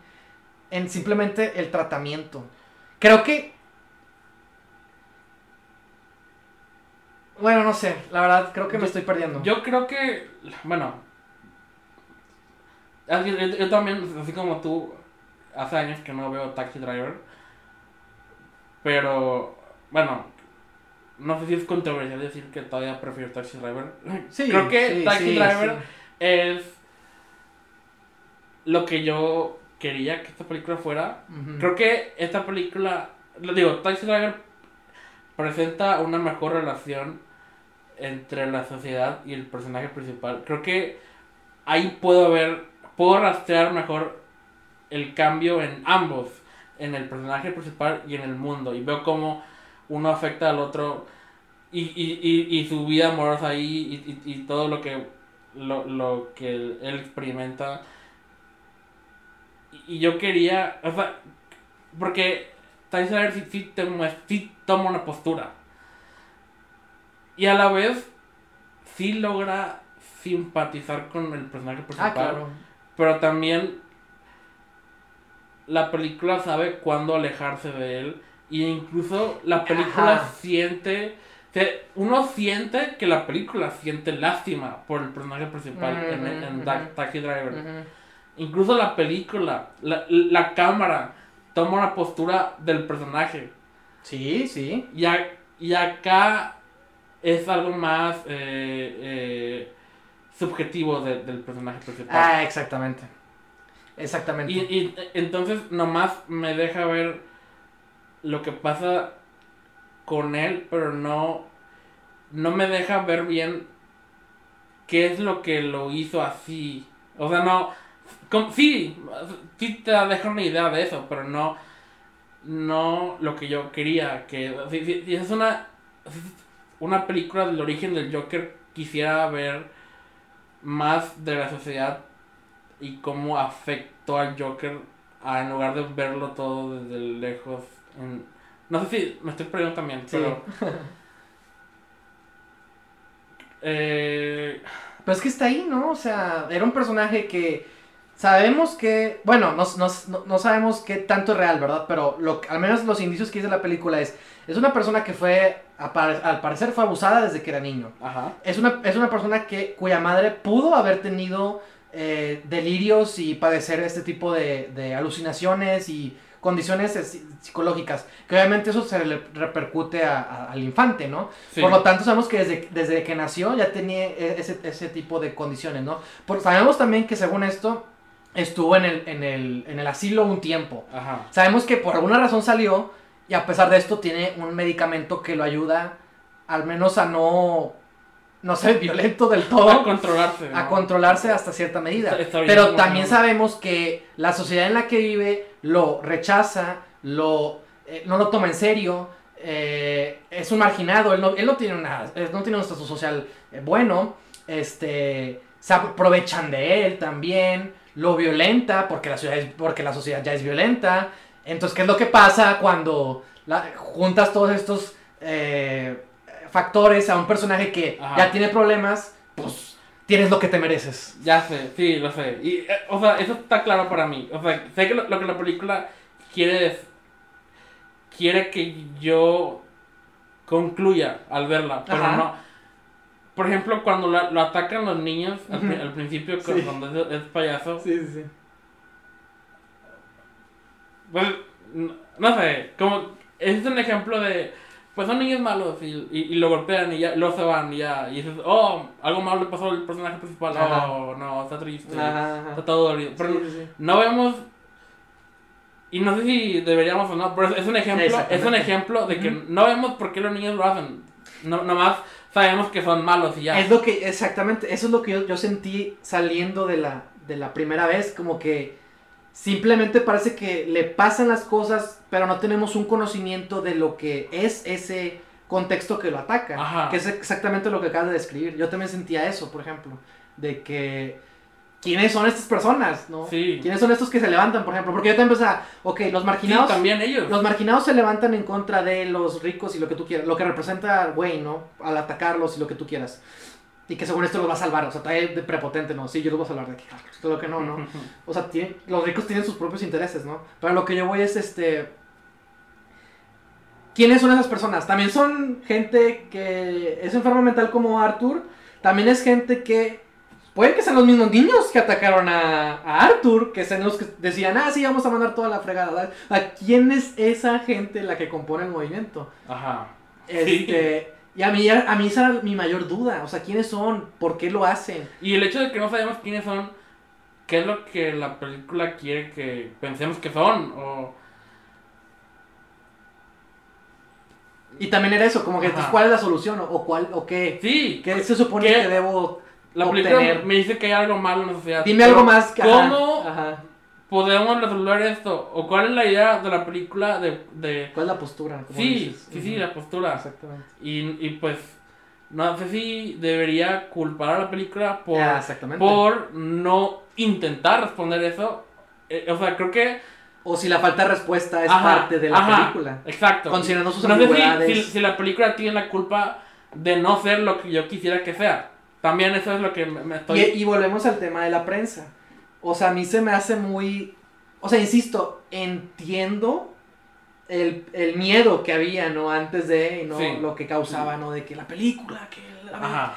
en simplemente el tratamiento. Creo que... Bueno, no sé, la verdad creo que me estoy perdiendo. Yo creo que, bueno, yo también, así como tú, hace años que no veo Taxi Driver, pero, bueno, no sé si es controversial decir que todavía prefiero Taxi Driver. *laughs* Sí, creo que sí, Taxi sí, Driver es lo que yo quería que esta película fuera. Creo que esta película, lo digo, Taxi Driver presenta una mejor relación entre la sociedad y el personaje principal. Creo que ahí puedo ver, puedo rastrear mejor el cambio en ambos, en el personaje principal y en el mundo. Y veo cómo uno afecta al otro y, y, y, y su vida amorosa ahí y, y, y todo lo que, lo, lo que él, experimenta. Y, yo quería, o sea, porque Ayer sí, sí, toma- sí toma una postura. Y a la vez sí logra simpatizar con el personaje principal. Ah, claro. Pero también la película sabe cuándo alejarse de él. Y incluso la película Ajá. siente. uno siente que la película siente lástima por el personaje principal en, en. Taxi Driver. Incluso la película, la, la cámara toma una postura del personaje. Sí, sí. Y, a- y acá es algo más eh, eh, subjetivo de- del personaje principal. Ah, exactamente. Exactamente. Y, y entonces nomás me deja ver lo que pasa con él, pero no, no me deja ver bien qué es lo que lo hizo así. O sea, no, como- sí, sí te deja una idea de eso, pero no, no lo que yo quería. Que si, si- si es una, una película del origen del Joker, quisiera ver más de la sociedad y cómo afectó al Joker en lugar de verlo todo desde lejos. En- no sé si me estoy perdiendo también, Sí. pero... *laughs* eh, Pero es que está ahí, ¿no? O sea, era un personaje que sabemos que, bueno, no, no, no- sabemos qué tanto es real, ¿verdad? Pero lo, al menos los indicios que dice la película es, es una persona que fue, al parecer fue abusada desde que era niño. ajá. Es una, es una persona que, cuya madre pudo haber tenido eh, delirios y padecer este tipo de, de alucinaciones y condiciones psi- psicológicas. Que obviamente eso se le repercute a- a- al infante, ¿no? Sí. Por lo tanto, sabemos que desde, desde que nació ya tenía e- ese, ese tipo de condiciones, ¿no? Por, sabemos también que según esto, estuvo en el, en, el, en el asilo un tiempo. Ajá. Sabemos que por alguna razón salió y a pesar de esto tiene un medicamento que lo ayuda al menos a no, no ser violento del A todo, controlarse. a controlarse hasta cierta medida. Está- está bien Pero también sabemos que la sociedad en la que vive lo rechaza, lo, eh, no lo toma en serio, eh, es un marginado, él no, él no tiene una, él no tiene un estatus social eh, bueno, este, se aprovechan de él también, lo violenta porque la, ciudad es- porque la sociedad ya es violenta. Entonces, ¿qué es lo que pasa cuando la- juntas todos estos eh, factores a un personaje que Ajá. ya tiene problemas? Pues tienes lo que te mereces. Ya sé, sí, lo sé. Y, eh, o sea, eso está claro para mí. O sea, sé que lo, lo que la película quiere es. Quiere que yo concluya al verla. Pero Ajá. no. Por ejemplo, cuando la- lo atacan los niños al, pri- Ujú. al principio, Sí. cuando es, es payaso. Sí, sí, sí. Pues, no, no sé, como. Es un ejemplo de. Pues son niños malos y, y, y lo golpean y ya, luego se van y ya. Y dices, oh, algo malo le pasó al personaje principal. Ajá. Oh, no, está triste. Ajá, ajá. Está todo dolido. Pero Sí, sí, sí. no vemos. Y no sé si deberíamos o no, pero es- un ejemplo, es un ejemplo de que no vemos por qué los niños lo hacen. No, nomás sabemos que son malos y ya. Es lo que, exactamente, eso es lo que yo, yo sentí saliendo de la, de la primera vez, como que simplemente parece que le pasan las cosas, pero no tenemos un conocimiento de lo que es ese contexto que lo ataca, Ajá. que es exactamente lo que acabas de describir. Yo también sentía eso, por ejemplo, de que quiénes son estas personas, ¿no? Sí. ¿Quiénes son estos que se levantan, por ejemplo? Porque yo también pensaba, ok, los Sí, marginados... también ellos. Los marginados se levantan en contra de los ricos y lo que tú quieras, lo que representa Wayne, ¿no? Al atacarlos y lo que tú quieras. Y que según esto los va a salvar, o sea, está de prepotente, ¿no? Sí, yo los voy a salvar de aquí. Todo lo que no, ¿no? *laughs* O sea, tiene- los ricos tienen sus propios intereses, ¿no? Pero lo que yo voy es, este... ¿Quiénes son esas personas? También son gente que es enferma mental como Arthur. También es gente que... Pueden que sean los mismos niños que atacaron a, a Arthur, que sean los que decían, ah, sí, vamos a mandar toda la fregada. ¿A quién es esa gente la que compone el movimiento? Ajá. Este, Y a mí, a mí esa era mi mayor duda. O sea, ¿quiénes son? ¿Por qué lo hacen? Y el hecho de que no sabemos quiénes son, ¿qué es lo que la película quiere que pensemos que son? O... Y también era eso, como que, Ajá. ¿cuál es la solución? ¿O, cuál, o qué? Sí, ¿Qué se supone ¿Qué? que debo la película obtener? me dice que hay algo malo en la sociedad. Dime algo más que... ajá, ¿Cómo ajá. Podemos resolver esto? ¿O cuál es la idea de la película de... de... ¿Cuál es la postura? Como Sí, dices. sí, sí, Ujú. la postura. Exactamente. Y, y pues, no sé si debería culpar a la película por, Ah, por no intentar responder eso. Eh, o sea, creo que... O si la falta de respuesta es Ajá, parte de la ajá, película. Exacto. Considerando sus no sé si, si, si la película tiene la culpa de no ser lo que yo quisiera que sea. También eso es lo que me, me estoy... Y, y volvemos al tema de la prensa. O sea, a mí se me hace muy... O sea, insisto, entiendo el, el miedo que había, ¿no? Antes de, ¿no? Sí. Lo que causaba, ¿no? De que la película, que la- Ajá.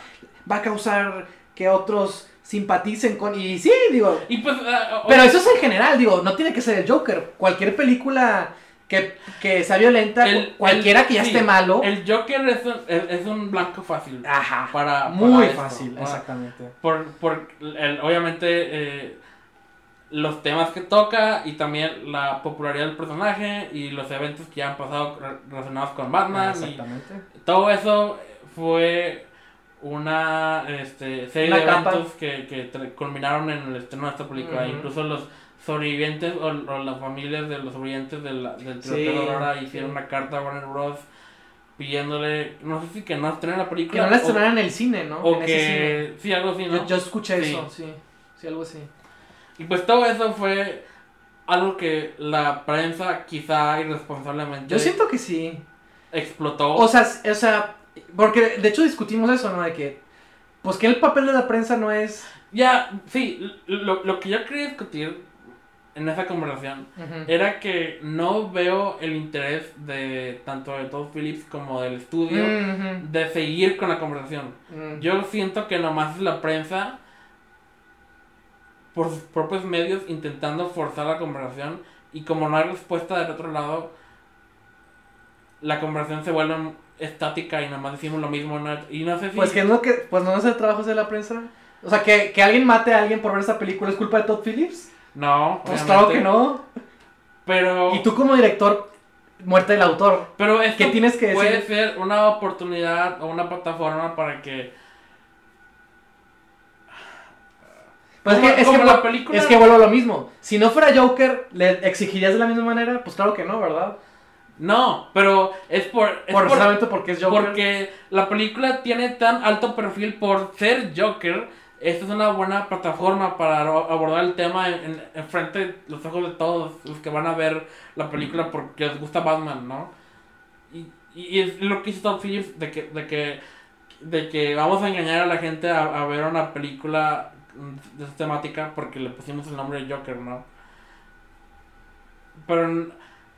va a causar que otros simpaticen con... Y sí, digo... Y pues... ah, o- Pero eso es en general, digo, no tiene que ser el Joker. Cualquier película que, que sea violenta, El- cualquiera el- que ya sí, esté malo... El Joker es un, es, un blanco fácil. Ajá. Para, Muy esto, fácil, para- exactamente. Por, por el- obviamente eh, los temas que toca y también la popularidad del personaje y los eventos que ya han pasado re- relacionados con Batman y Exactamente. todo eso fue una este, serie Una de capa. eventos que, que culminaron en el estreno de esta película. Incluso los sobrevivientes o, o las familias de los sobrevivientes de la- del Sí, tiroteo de Aurora hicieron sí. una carta a Warner Bros. pidiéndole, no sé si que no estrenen la Que película. no la estrenaran en el cine, ¿no? O en ese que, sí, algo así, cine. ¿no? Yo, yo escuché Sí. eso, sí. Sí, algo así. Y pues todo eso fue algo que la prensa quizá irresponsablemente Yo siento que sí. explotó. O sea, o sea, porque de hecho discutimos eso, ¿no? De que, pues que el papel de la prensa no es... ya, sí, lo, lo que yo quería discutir en esa conversación Ujú. era que no veo el interés de tanto de Todd Phillips como del estudio Ujú. de seguir con la conversación. Mm. Yo siento que nomás es la prensa por sus propios medios intentando forzar la conversación y como no hay respuesta del otro lado, la conversación se vuelve estática y nomás decimos lo mismo y no sé si... Pues que es lo que, pues no es el trabajo de la prensa. O sea, que, que alguien mate a alguien por ver esa película es culpa de Todd Phillips. No, Pues obviamente. claro que no. Pero... Y tú como director, muerte del autor. Pero esto ¿Qué tienes que puede decir? ser una oportunidad o una plataforma para que... Pues Como- es que, es, que, la vu- película- es que vuelvo a lo mismo. Si no fuera Joker, ¿le exigirías de la misma manera? Pues claro que no, ¿verdad? No, pero es por... Es Por, por- porque es Joker. Porque la película tiene tan alto perfil por ser Joker. Esta es una buena plataforma para abordar el tema en, en- en frente de los ojos de todos los que van a ver la película porque les gusta Batman, ¿no? Y, y es lo que hizo Todd Phillips de que, de que, de que vamos a engañar a la gente a, a ver una película de esta temática porque le pusimos el nombre de Joker, ¿no? Pero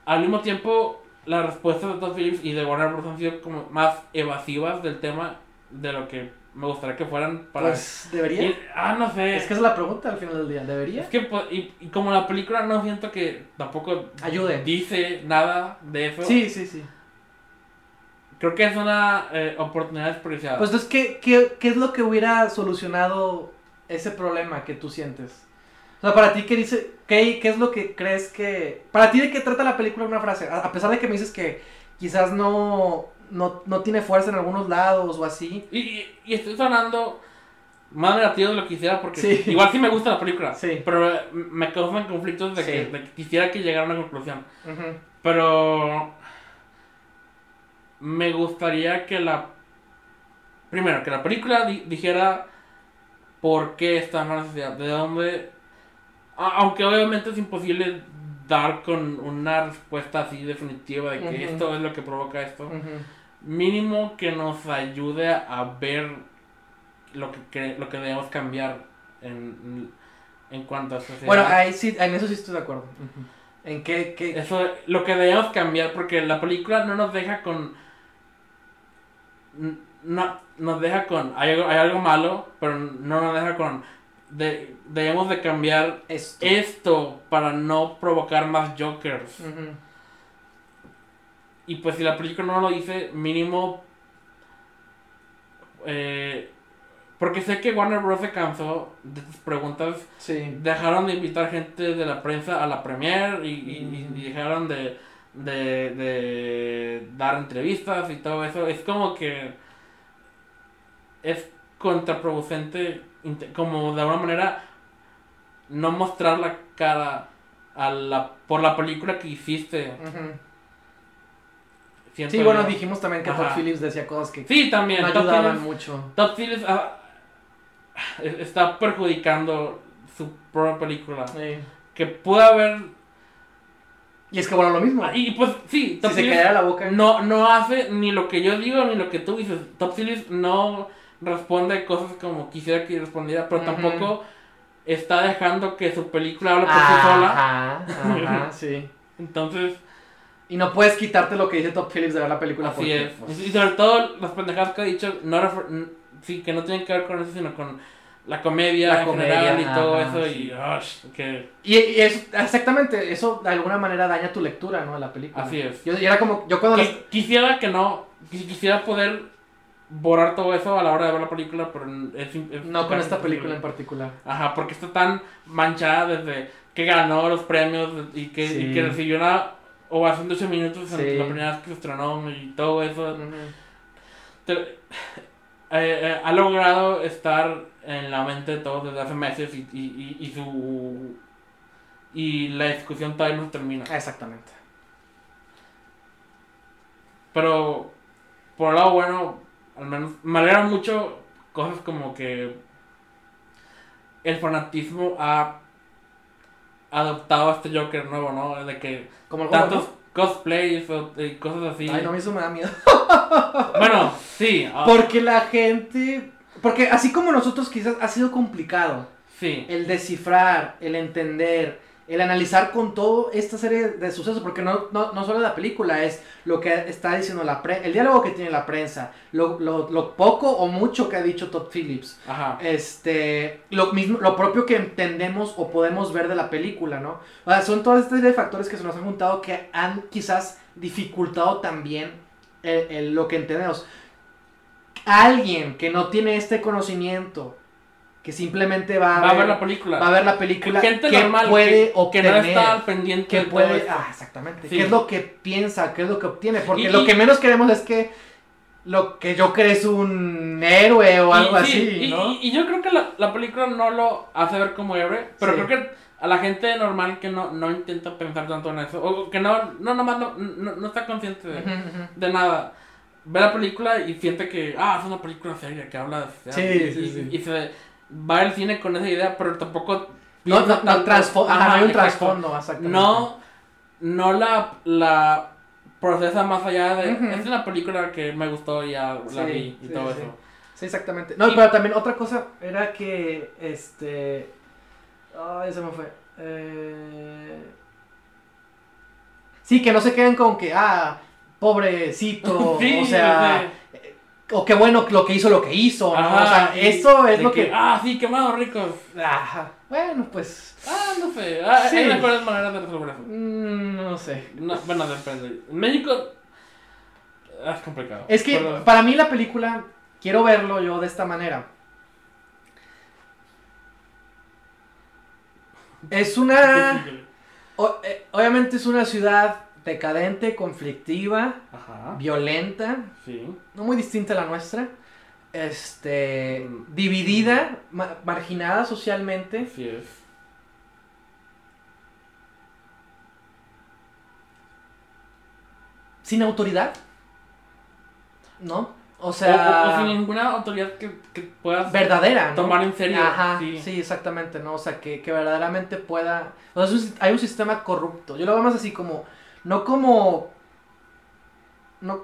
al mismo tiempo, las respuestas de Todd Phillips y de Warner Bros. han sido como más evasivas del tema de lo que me gustaría que fueran para... Pues debería. Ah, no sé. Es que es la pregunta al final del día. ¿Debería? Es que, pues, y, y como la película no siento que tampoco Ayude. dice nada de eso, Sí, sí, sí. creo que es una eh, oportunidad desperdiciada. Pues entonces, ¿qué, qué, ¿qué es lo que hubiera solucionado ese problema que tú sientes? O sea, para ti, ¿qué dice? ¿Qué, qué es lo que crees que... Para ti, ¿de qué trata la película una frase? A, a pesar de que me dices que quizás no, no, no tiene fuerza en algunos lados o así. y, y, y estoy sonando más negativo de lo que quisiera porque Sí. *laughs* igual sí me gusta la película, Sí. pero me causan conflictos de, Sí. que, de que quisiera que llegara a una conclusión. Pero me gustaría que la primero que la película di- dijera por qué está en la necesidad, de dónde aunque obviamente es imposible dar con una respuesta así definitiva de que esto es lo que provoca esto, mínimo que nos ayude a ver lo que lo que debemos cambiar en, en cuanto a sociedad. Bueno, ahí sí, en eso sí estoy de acuerdo. En qué... qué... Eso, lo que debemos cambiar, porque la película no nos deja con. No, nos deja con. Hay algo, hay algo malo, pero no nos deja con. De, debemos de cambiar Esto. esto para no provocar más Jokers. Y pues si la película no lo dice, mínimo. eh, porque sé que Warner Bros. se cansó de tus preguntas Sí. dejaron de invitar gente de la prensa a la premier y, y- y dejaron de, de, de dar entrevistas y todo eso. Es como que es contraproducente, como de alguna manera, no mostrar la cara a la, por la película que hiciste. Sí, yo. bueno, dijimos también que Ajá. Todd Phillips decía cosas que Sí, también. no Todd ayudaban Phillips- mucho. Todd Phillips ah, es- está perjudicando su propia película. Sí. Que pudo haber Y es que bueno, lo mismo. Ah, Y pues sí, si Top se Phillips callara la boca. no, no hace ni lo que yo digo ni lo que tú dices. Top Phillips no responde cosas como quisiera que respondiera, pero Ujú. tampoco está dejando que su película hable por sí sola. Ajá, ajá, *laughs* sí. Entonces, Y no puedes quitarte lo que dice Top Phillips de ver la película. así porque, es. pues, Y sobre todo las pendejadas que ha dicho, no sí, que no tienen que ver con eso, sino con la comedia La en comedia, general y todo ajá, eso. sí. Y, ush, que Y, y es, exactamente, eso de alguna manera daña tu lectura, ¿no? De la película. Así es. Yo, y era como, yo cuando las- Qui- Quisiera que no, qui- quisiera poder borrar todo eso a la hora de ver la película, pero es, es No con esta película en particular. Ajá, porque está tan manchada desde que ganó los premios y que, Sí. y que recibió una ovación de 8 minutos en la primera vez que se estrenó y todo eso. Te- eh, eh, ha logrado estar en la mente de todos desde hace meses y, y, y, y su y la discusión todavía no termina. Exactamente. Pero por el lado bueno, al menos me alegra mucho cosas como que el fanatismo ha adoptado a este Joker nuevo, ¿no? De que Como tantos cosplays o y cosas así. Ay, no, a mí eso me da miedo. *laughs* Bueno, sí. ah, Porque la gente... Porque así como nosotros quizás ha sido complicado sí. el descifrar, el entender, el analizar con todo esta serie de sucesos, porque no, no, no solo la película, es lo que está diciendo la prensa, el diálogo que tiene la prensa, lo, lo, lo poco o mucho que ha dicho Todd Phillips, Ajá. este, lo mismo, lo propio que entendemos o podemos ver de la película, ¿no? O sea, son todas estas serie de factores que se nos han juntado que han quizás dificultado también el- el- lo que entendemos. Alguien que no tiene este conocimiento, que simplemente va a, Va a ver ver, la película. va a ver la película, Gente que normal puede que, que obtener, no está al pendiente que puede, ah, exactamente, Sí. qué es lo que piensa, qué es lo que obtiene, porque Y- lo y- que menos queremos es que lo que yo creo es un héroe o Y- algo sí, así, y, ¿no? y- y yo creo que la, la película no lo hace ver como héroe, pero Sí. creo que a la gente normal que no, no intenta pensar tanto en eso, o que no, no, nomás no, no, no está consciente de, Ujú, ujú. de nada, ve la película y siente que, ah, es una película seria que habla de Sí, y, sí, y- sí. y se va al cine con esa idea, pero tampoco... No, no, no, ajá, Ajá, hay un trasfondo. No, no la, la procesa más allá de, Ujú. es una película que me gustó y ya la vi y sí, todo sí. eso. Sí, exactamente. No, Y- pero también otra cosa era que, este... Ay, se me fue. Eh... Sí, que no se queden con que, ah, pobrecito, *laughs* o sea, o qué bueno lo que hizo lo que hizo, ¿no? Ajá, o sea, y eso es lo que... Ah, sí, quemados ricos. Ajá. Bueno, pues... Ah, no sé. Ah, Sí. Hay mejores maneras de resolver eso. mm, no sé. No, bueno, depende. En México ah, es complicado. Es que Pero- para mí la película, quiero verlo yo de esta manera. Es una... o- eh, obviamente es una ciudad decadente, conflictiva, Ajá. violenta, Sí. no muy distinta a la nuestra. Este, Mm. dividida, ma- marginada socialmente, Así es. sin autoridad, ¿no? O sea, o- o sin ninguna autoridad que, que puedas verdadera, ¿no? tomar en serio. Ajá, sí. sí. exactamente, ¿no? O sea, que, que verdaderamente pueda... O sea, hay un sistema corrupto. Yo lo veo más así como... No como... No...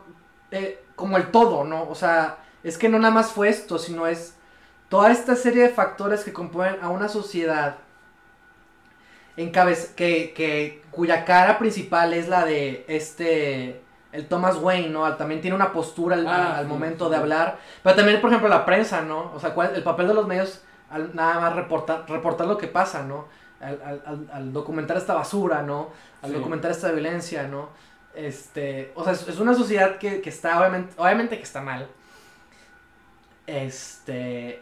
eh, como el todo, ¿no? O sea, es que no nada más fue esto, sino es toda esta serie de factores que componen a una sociedad encabez que, que cuya cara principal es la de este el Thomas Wayne, ¿no? También tiene una postura al, Ah, al sí, momento sí. de hablar, pero también, por ejemplo, la prensa, ¿no? O sea, cuál- el papel de los medios al nada más reportar, reportar lo que pasa, ¿no? Al, al- al- documentar esta basura, ¿no? Al Sí. documentar esta violencia, ¿no? Este, o sea, es, es una sociedad que, que está, obviamente, obviamente que está mal. Este...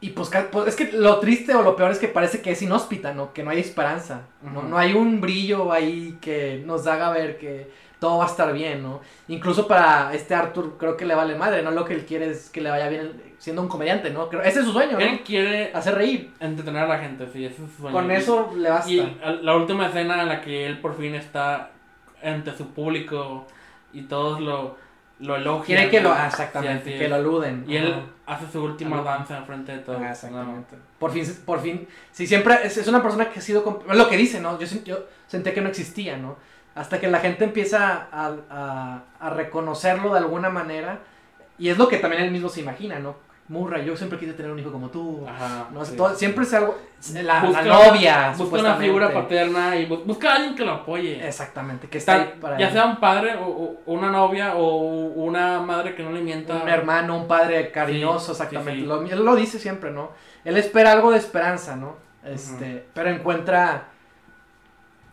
Y pues, pues, es que lo triste o lo peor es que parece que es inhóspita, ¿no? Que no hay esperanza. ¿no? No hay un brillo ahí que nos haga ver que todo va a estar bien, ¿no? Incluso para este Arthur creo que le vale madre, ¿no? Lo que él quiere es que le vaya bien siendo un comediante, ¿no? Ese es su sueño, ¿no? Él quiere Hacer reír. entretener a la gente, sí, ese es su sueño. Con Y- eso le basta. Y la última escena en la que él por fin está ante su público y todos lo, lo elogian. Quiere que lo... ah, exactamente, Sí, que lo aluden. Y él hace su última danza enfrente de todos. Ah, ¿no? exactamente. Por fin, por fin. Sí, siempre es, es una persona que ha sido. lo que dice, ¿no? Yo, yo sentí que no existía, ¿no? Hasta que la gente empieza a, a, a reconocerlo de alguna manera. Y es lo que también él mismo se imagina, ¿no? Murray, yo siempre quise tener un hijo como tú. Ajá. No, sí. todo- siempre es algo. La, la Busca- novia, Busca una figura paterna y bu- busca a alguien que lo apoye. Exactamente, que está ahí para ya él. sea un padre o, o una novia o una madre que no le mienta. un hermano, un padre cariñoso, Sí, exactamente. sí, sí. Lo- él lo dice siempre, ¿no? Él espera algo de esperanza, ¿no? Este, pero encuentra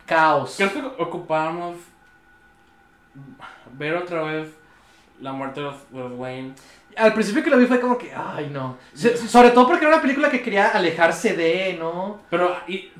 caos. Creo que ocupábamos ver otra vez la muerte de los, de los Wayne. Al principio que lo vi fue como que, ay, no. Se- sobre todo porque era una película que quería alejarse de, ¿no? Pero y,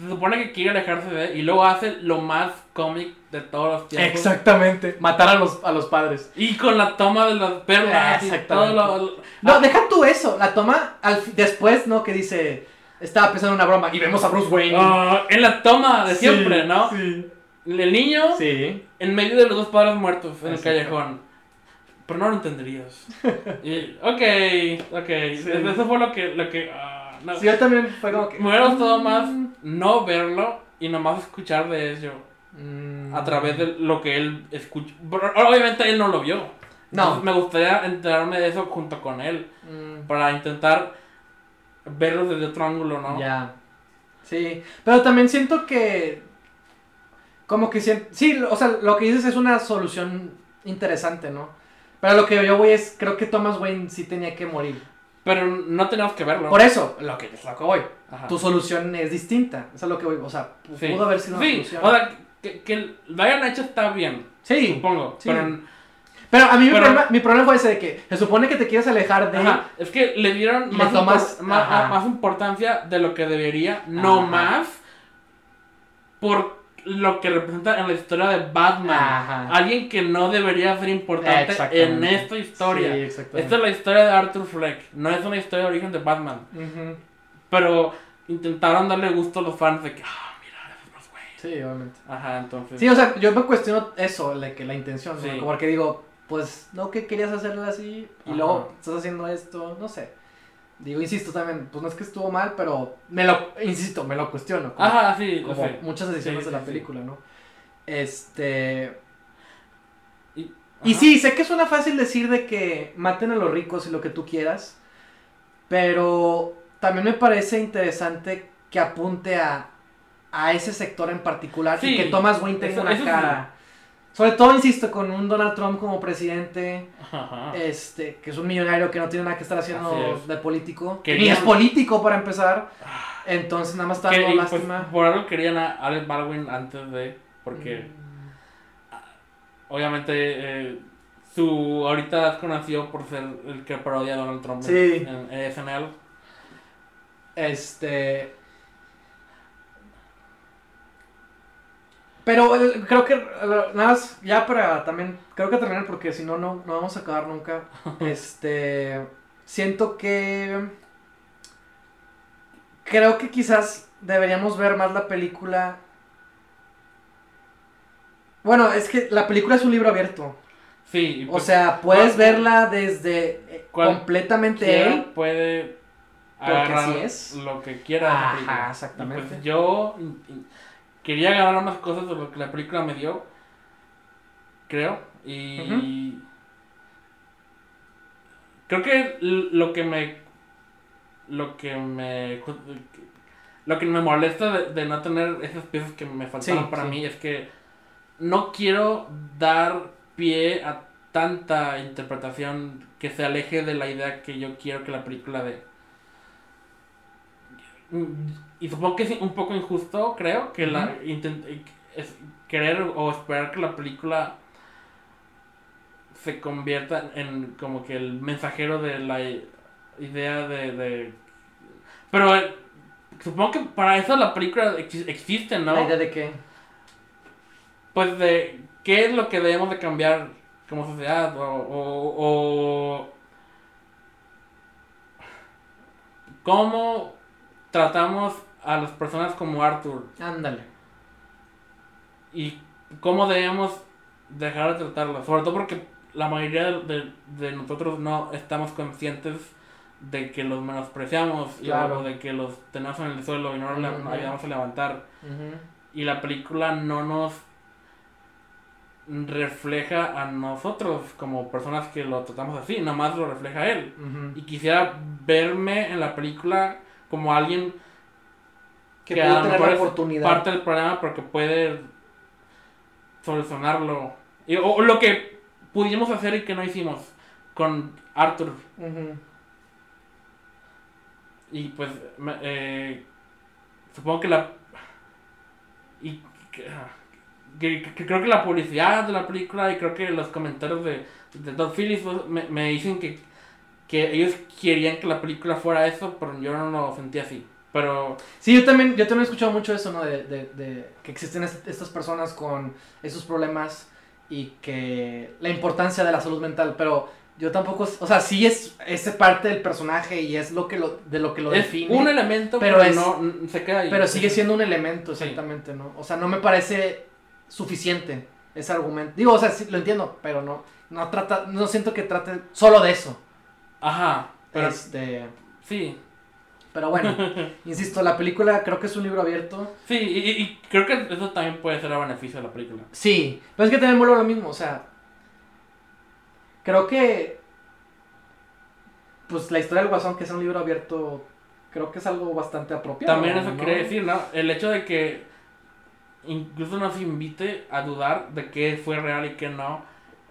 se supone que quiere alejarse de. Y luego hace lo más cómic de todos los tiempos. Exactamente. Matar a los, a los padres. Y con la toma de las perlas y todo Exactamente. lo. lo- No, Ah, deja tú eso. La toma al después, ¿no? Que dice, estaba pensando en una broma y vemos a Bruce Wayne. ah, en la toma de Sí, siempre, ¿no? Sí. El niño Sí. en medio de los dos padres muertos en el callejón. Pero no lo entenderías. *laughs* Y, ok, ok. Sí. Eso fue lo que. Lo que ah, no. Sí, yo también fue como que. Me hubiera gustado más Mm. no verlo y nomás escuchar de eso Mm. a través de lo que él escuchó. Pero Obviamente él no lo vio. No. Entonces, me gustaría enterarme de eso junto con él Mm. para intentar verlo desde otro ángulo, ¿no? Ya. Sí. Pero también siento que. Como que sí, o sea, lo que dices es una solución interesante, ¿no? Pero lo que yo voy es, creo que Thomas Wayne sí tenía que morir. Pero no tenemos que verlo. Por eso, lo que es lo que voy. Ajá. Tu solución es distinta. Eso es lo que voy. O sea, Sí. pudo haber sido una Sí, solución. o sea, que, que lo hayan hecho está bien, sí. supongo. sí. Pero, Pero a mí mi, Pero- problema, mi problema fue ese de que se supone que te quieres alejar de. ajá, es que le dieron más, tomas- impor- más, más importancia de lo que debería, no más, por lo que representa en la historia de Batman. Ajá. Alguien que no debería ser importante en esta historia. Sí. Esta es la historia de Arthur Fleck, no es una historia de origen de Batman. Pero intentaron darle gusto a los fans de que, ah, mira, ese es Bruce Wayne. Sí, obviamente. Ajá, entonces. Sí, o sea, yo me cuestiono eso, la, que la intención. Como que digo, pues, no que querías hacerlo así y Ajá. luego estás haciendo esto, no sé. Digo, insisto también, pues no es que estuvo mal, pero me lo, insisto, me lo cuestiono. Como, Ajá, sí, como sí. muchas decisiones Sí, de la película, ¿no? Este... Y, Y sí, sé que suena fácil decir de que maten a los ricos y lo que tú quieras, pero también me parece interesante que apunte a, a ese sector en particular y que Thomas Wayne tenga una cara. Sobre todo, insisto, con un Donald Trump como presidente, Ajá. este, que es un millonario que no tiene nada que estar haciendo es. de político, ni es político para empezar, entonces nada más está dando pues, lástima. por algo querían a Alec Baldwin antes de. Porque Mm. obviamente eh, su. Ahorita es conocido por ser el que parodia a Donald Trump Sí. en, en SNL. Este. Pero eh, creo que, eh, nada más, ya para también, creo que terminar porque si no, no no vamos a acabar nunca. *laughs* Este. Siento que. Creo que quizás deberíamos ver más la película. Bueno, es que la película es un libro abierto. Sí. y O pues, sea, puedes ¿cuál- verla desde eh, completamente él. puede agarrar es. lo que quiera Ajá, película. exactamente. Pues yo quería agarrar más cosas de lo que la película me dio, creo, y creo que lo que me lo que me lo que me molesta de, de no tener esas piezas que me faltaron Sí, para sí. mí es que no quiero dar pie a tanta interpretación que se aleje de la idea que yo quiero que la película dé. Y supongo que es un poco injusto, creo, que la es querer o esperar que la película se convierta en como que el mensajero de la idea de... de- Pero eh, supongo que para eso la película ex- existe, ¿no? La idea de que. Pues de qué es lo que debemos de cambiar como sociedad o, o, o cómo tratamos a las personas como Arthur Ándale. y cómo debemos dejar de tratarlas, sobre todo porque la mayoría de, de- de nosotros no estamos conscientes de que los menospreciamos y- Claro. o de que los tenemos en el suelo y no nos Ujú. ayudamos a levantar y la película no nos refleja a nosotros como personas que lo tratamos así, nomás lo refleja a él. Y quisiera verme en la película como alguien Que que puede tener la oportunidad. parte del problema porque puede solucionarlo. Y- o, o lo que pudimos hacer y que no hicimos con Arthur. Y pues eh, supongo que la... Y que, que- que creo que la publicidad de la película y creo que los comentarios de, de Todd Phillips pues, me, me dicen que que ellos querían que la película fuera eso, pero yo no lo sentí así. Pero Sí, yo también, yo también he escuchado mucho eso, ¿no? De, de, de que existen est- estas personas con esos problemas y que la importancia de la salud mental, pero yo tampoco, o sea, sí es, es parte del personaje y es lo que lo, de lo que lo es define. un elemento, pero pero, es- no se queda ahí. Pero sigue siendo un elemento, Sí. exactamente, ¿no? O sea, no me parece suficiente ese argumento. Digo, o sea, sí, lo entiendo, pero no, no trata, no siento que trate solo de eso. Ajá, pero Este, sí. Pero bueno, *laughs* insisto, la película creo que es un libro abierto. Sí, y, y- creo que eso también puede ser a beneficio de la película. Sí, pero es que también vuelvo a lo mismo, o sea, creo que, pues la historia del Guasón, que es un libro abierto, creo que es algo bastante apropiado. También eso ¿no? quiere decir, ¿no? El hecho de que incluso nos invite a dudar de qué fue real y qué no.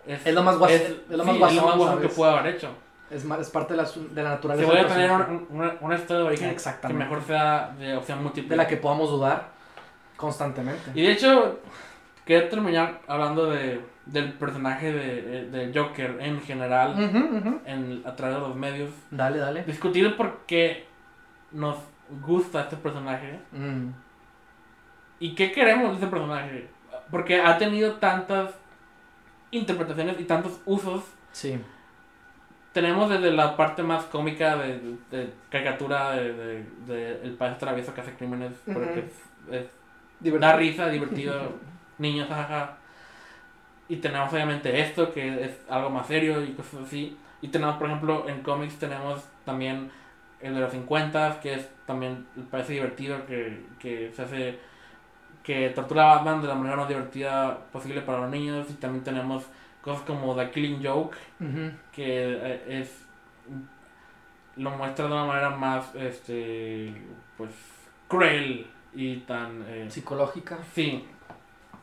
Es, Es lo más guas- es- es lo sí, más es guasón, lo más guasón que puede haber hecho. Es, es parte de la, de la naturaleza. Si voy a tener un- una, una historia de origen que mejor sea de opción múltiple. de la que podamos dudar constantemente. Y de hecho, quería terminar hablando de, del personaje de, de Joker en general, en, a través de los medios. Dale, dale. Discutir por qué nos gusta este personaje Mm, y qué queremos de este personaje. Porque ha tenido tantas interpretaciones y tantos usos. sí. Tenemos desde la parte más cómica de, de caricatura de, de- el país travieso que hace crímenes, Ujú. porque es, es Divertido. da risa, divertido, *laughs* niños, jajaja. Y tenemos obviamente esto, que es algo más serio y cosas así. Y tenemos, por ejemplo, en cómics tenemos también el de los 50, que es también, parece divertido, que, que se hace, que tortura a Batman de la manera más divertida posible para los niños. Y también tenemos cosas como The Killing Joke, que eh, es lo muestra de una manera más este pues cruel y tan eh, Psicológica. sí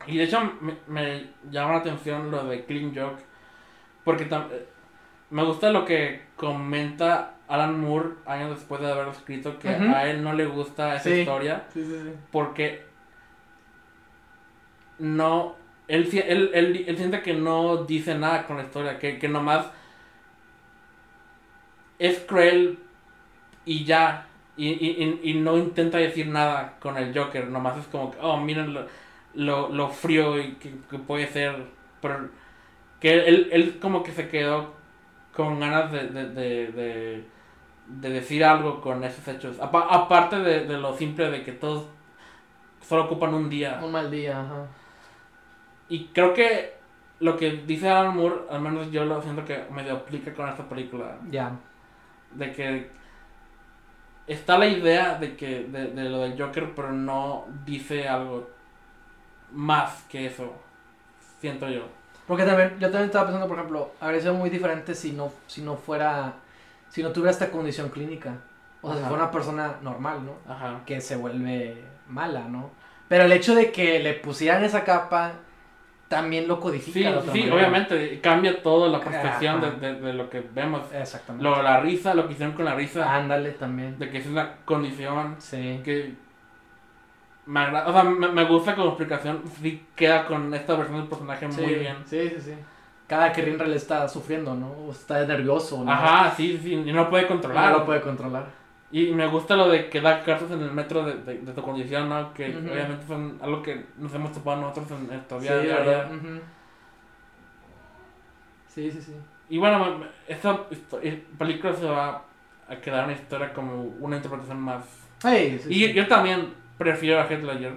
y de hecho me, me llama la atención lo de Clean Joke porque eh, me gusta lo que comenta Alan Moore años después de haberlo escrito que a él no le gusta esa Sí. historia Sí, sí, sí. porque no él, él, él, él siente que no dice nada con la historia que, que nomás es cruel y ya y, y, y, no intenta decir nada con el Joker nomás es como oh miren lo, lo, lo frío y que, que puede ser pero que él, él como que se quedó con ganas de, de, de, de, de decir algo con esos hechos Apa- aparte de, de lo simple de que todos solo ocupan un día Un mal día, ajá. Y creo que lo que dice Alan Moore, al menos yo lo siento que medio aplica con esta película. Ya. De que está la idea de que de, de lo del Joker, pero no dice algo más que eso. Siento yo. Porque también, yo también estaba pensando, por ejemplo, habría sido muy diferente si no, si no fuera, si no tuviera esta condición clínica. O sea, si fuera una persona normal, ¿no? Ajá. Que se vuelve mala, ¿no? Pero el hecho de que le pusieran esa capa también lo codifica. Sí, de otra sí, manera. obviamente cambia todo la percepción de, de, de lo que vemos. Exactamente. Lo, la risa, lo que hicieron con la risa, Ándale también. de que es una condición Sí. que me agrada, o sea, me, me gusta como explicación, sí queda con esta versión del personaje Sí, muy bien. Sí, sí, sí. Cada que Rinrel está sufriendo, ¿no? O está nervioso, ¿no? Ajá, sí, sí, y no puede controlar. No lo puede controlar. Y me gusta lo de que da cartas en el metro de, de, de tu condición, ¿no? Que obviamente son algo que nos hemos topado nosotros en nuestra Sí. Sí, sí, sí. Y bueno, esta eh, película se va a quedar una historia como una interpretación más. Hey, sí, y sí. yo también prefiero a Heath Ledger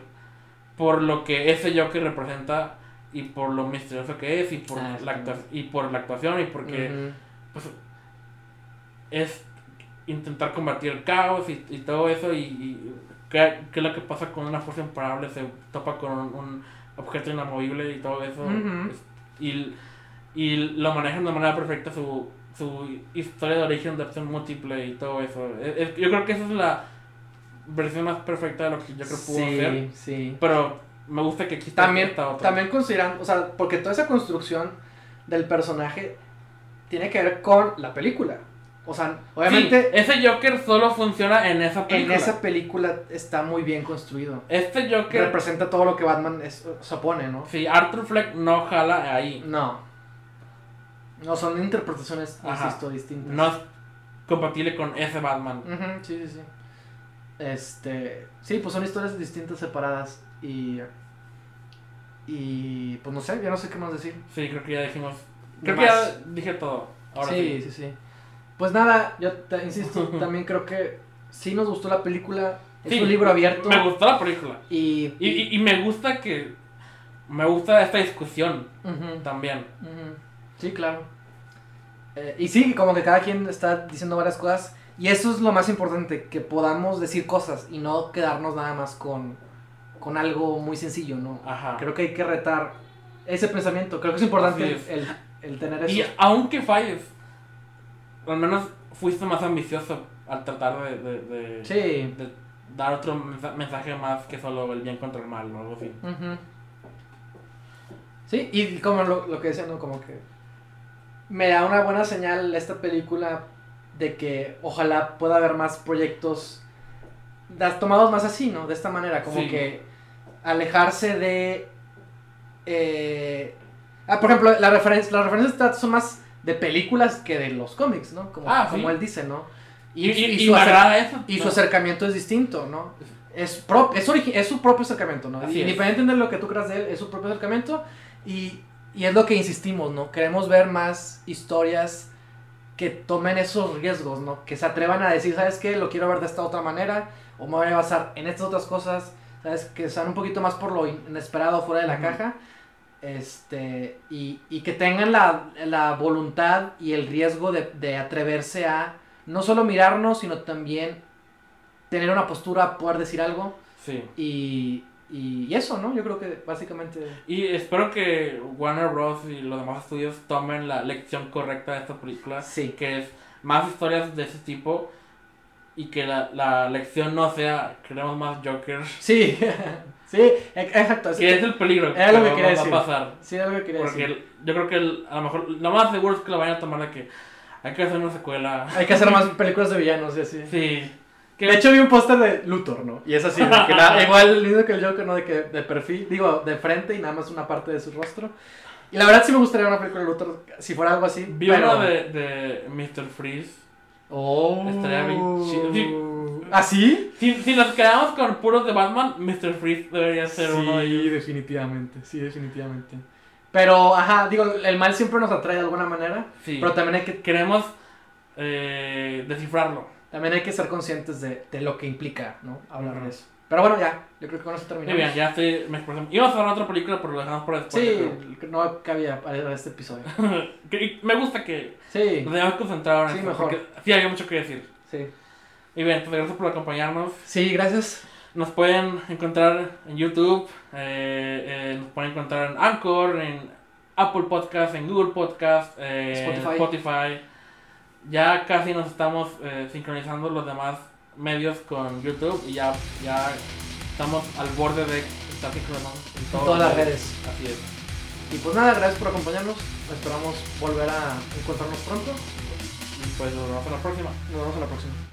por lo que ese Joker representa y por lo misterioso que es y por, Ah, la, actua- y por la actuación y porque pues, es intentar combatir el caos y, y todo eso y, y qué, qué es lo que pasa con una fuerza imparable, se topa con un, un objeto inamovible y todo eso y, y lo manejan de manera perfecta su, su historia de origen de opción múltiple y todo eso. Es- es- yo creo que esa es la versión más perfecta de lo que yo creo que pudo hacer, Sí, pero me gusta que aquí está También, otra. también consideran, o sea, porque toda esa construcción del personaje tiene que ver con la película. O sea, obviamente Sí, ese Joker solo funciona en esa en película. esa película está muy bien construido. Este Joker Representa todo lo que Batman es, se opone, ¿no? Sí, Arthur Fleck no jala ahí. No. No, son interpretaciones, Ajá. insisto, distintas. No, compatible con ese Batman. Ujú, sí, sí, sí. Este, sí, pues son historias distintas, separadas y y pues no sé, ya no sé qué más decir. Sí, creo que ya dijimos. Creo que ya dije todo. Ahora sí. sí, sí, sí. Pues nada, yo te insisto, *laughs* también creo que sí nos gustó la película. Es Sí, un libro abierto. Me gustó la película. Y, Y, y, y me gusta que. Me gusta esta discusión también. Sí, claro. Eh, y sí, como que cada quien está diciendo varias cosas. Y eso es lo más importante, que podamos decir cosas y no quedarnos nada más con, con algo muy sencillo, ¿no? Ajá. Creo que hay que retar ese pensamiento. Creo que es importante es. el- el tener eso. Y aunque falles, al menos fuiste más ambicioso al tratar de, de, de- Sí. de dar otro mensa- mensaje más que solo el bien contra el mal o algo así. Sí, y como lo, lo que decía, ¿no? Como que me da una buena señal esta película de que ojalá pueda haber más proyectos tomados más así, ¿no? De esta manera, como Sí. que alejarse de... eh, ah, por ejemplo, la referencia, las referencias son más de películas que de los cómics, ¿no? Como, Ah, como sí. él dice, ¿no? Y, y, y y su eso. y su ¿no? acercamiento es distinto, ¿no? Es, pro- es, es su propio acercamiento, ¿no? Así es. Independientemente de lo que tú creas de él, es su propio acercamiento. Y, y es lo que insistimos, ¿no? Queremos ver más historias que tomen esos riesgos, ¿no? Que se atrevan a decir, ¿sabes qué? Lo quiero ver de esta otra manera. O me voy a basar en estas otras cosas, ¿sabes? Que sean un poquito más por lo inesperado fuera de la Ujú. caja. Este, y, y que tengan la, la voluntad y el riesgo de, de atreverse a no solo mirarnos, sino también tener una postura, poder decir algo. Sí. Y, y eso, ¿no? Yo creo que básicamente... Y espero que Warner Bros. y los demás estudios tomen la lección correcta de esta película, Sí. que es más historias de ese tipo y que la, la lección no sea queremos más Joker, Sí, *laughs* sí, e- exacto. así que que- es el peligro Era lo que va- quería va decir. a pasar. Sí, era lo que quería Porque decir. el- yo creo que el- a lo mejor lo más seguro es que lo vayan a tomar de que hay que hacer una secuela. Hay que hacer más películas de villanos y así. Sí. Que- De hecho vi un póster de Luthor, ¿no? Y es así, de que nada- *laughs* igual el mismo que el Joker, ¿no? De que de perfil, digo, de frente y nada más una parte de su rostro. Y la verdad sí me gustaría una película de Luthor, si fuera algo así. vi pero... una de, de Mr. Freeze. Oh. Estaría bien chido. ¿Ah, sí? Si, si nos quedamos con puros de Batman, Mr. Freeze debería ser uno de ellos. definitivamente, sí, definitivamente. Pero, ajá, digo, el mal siempre nos atrae de alguna manera, Sí. pero también hay que, Queremos eh, descifrarlo. también hay que ser conscientes de, de lo que implica, ¿no? Hablar de eso. Pero bueno, ya, yo creo que con eso Muy terminamos. bien, ya estoy. Me expresé. Íbamos a hablar de otra película, pero lo dejamos para después. Sí, no cabía para este episodio. *laughs* Me gusta que Sí, nos hayamos concentrado en Sí, esto, mejor. porque sí había mucho que decir. sí. Y bien, pues gracias por acompañarnos. Sí, gracias. Nos pueden encontrar en YouTube, eh, eh, nos pueden encontrar en Anchor, en Apple Podcast, en Google Podcast, eh, en Spotify. Spotify. Ya casi nos estamos eh, sincronizando los demás medios con YouTube y ya, ya estamos al borde de estar sincronizados en todas las redes. Así es. Y pues nada, gracias por acompañarnos. Esperamos volver a encontrarnos pronto. Y pues nos vemos en la próxima. Nos vemos en la próxima.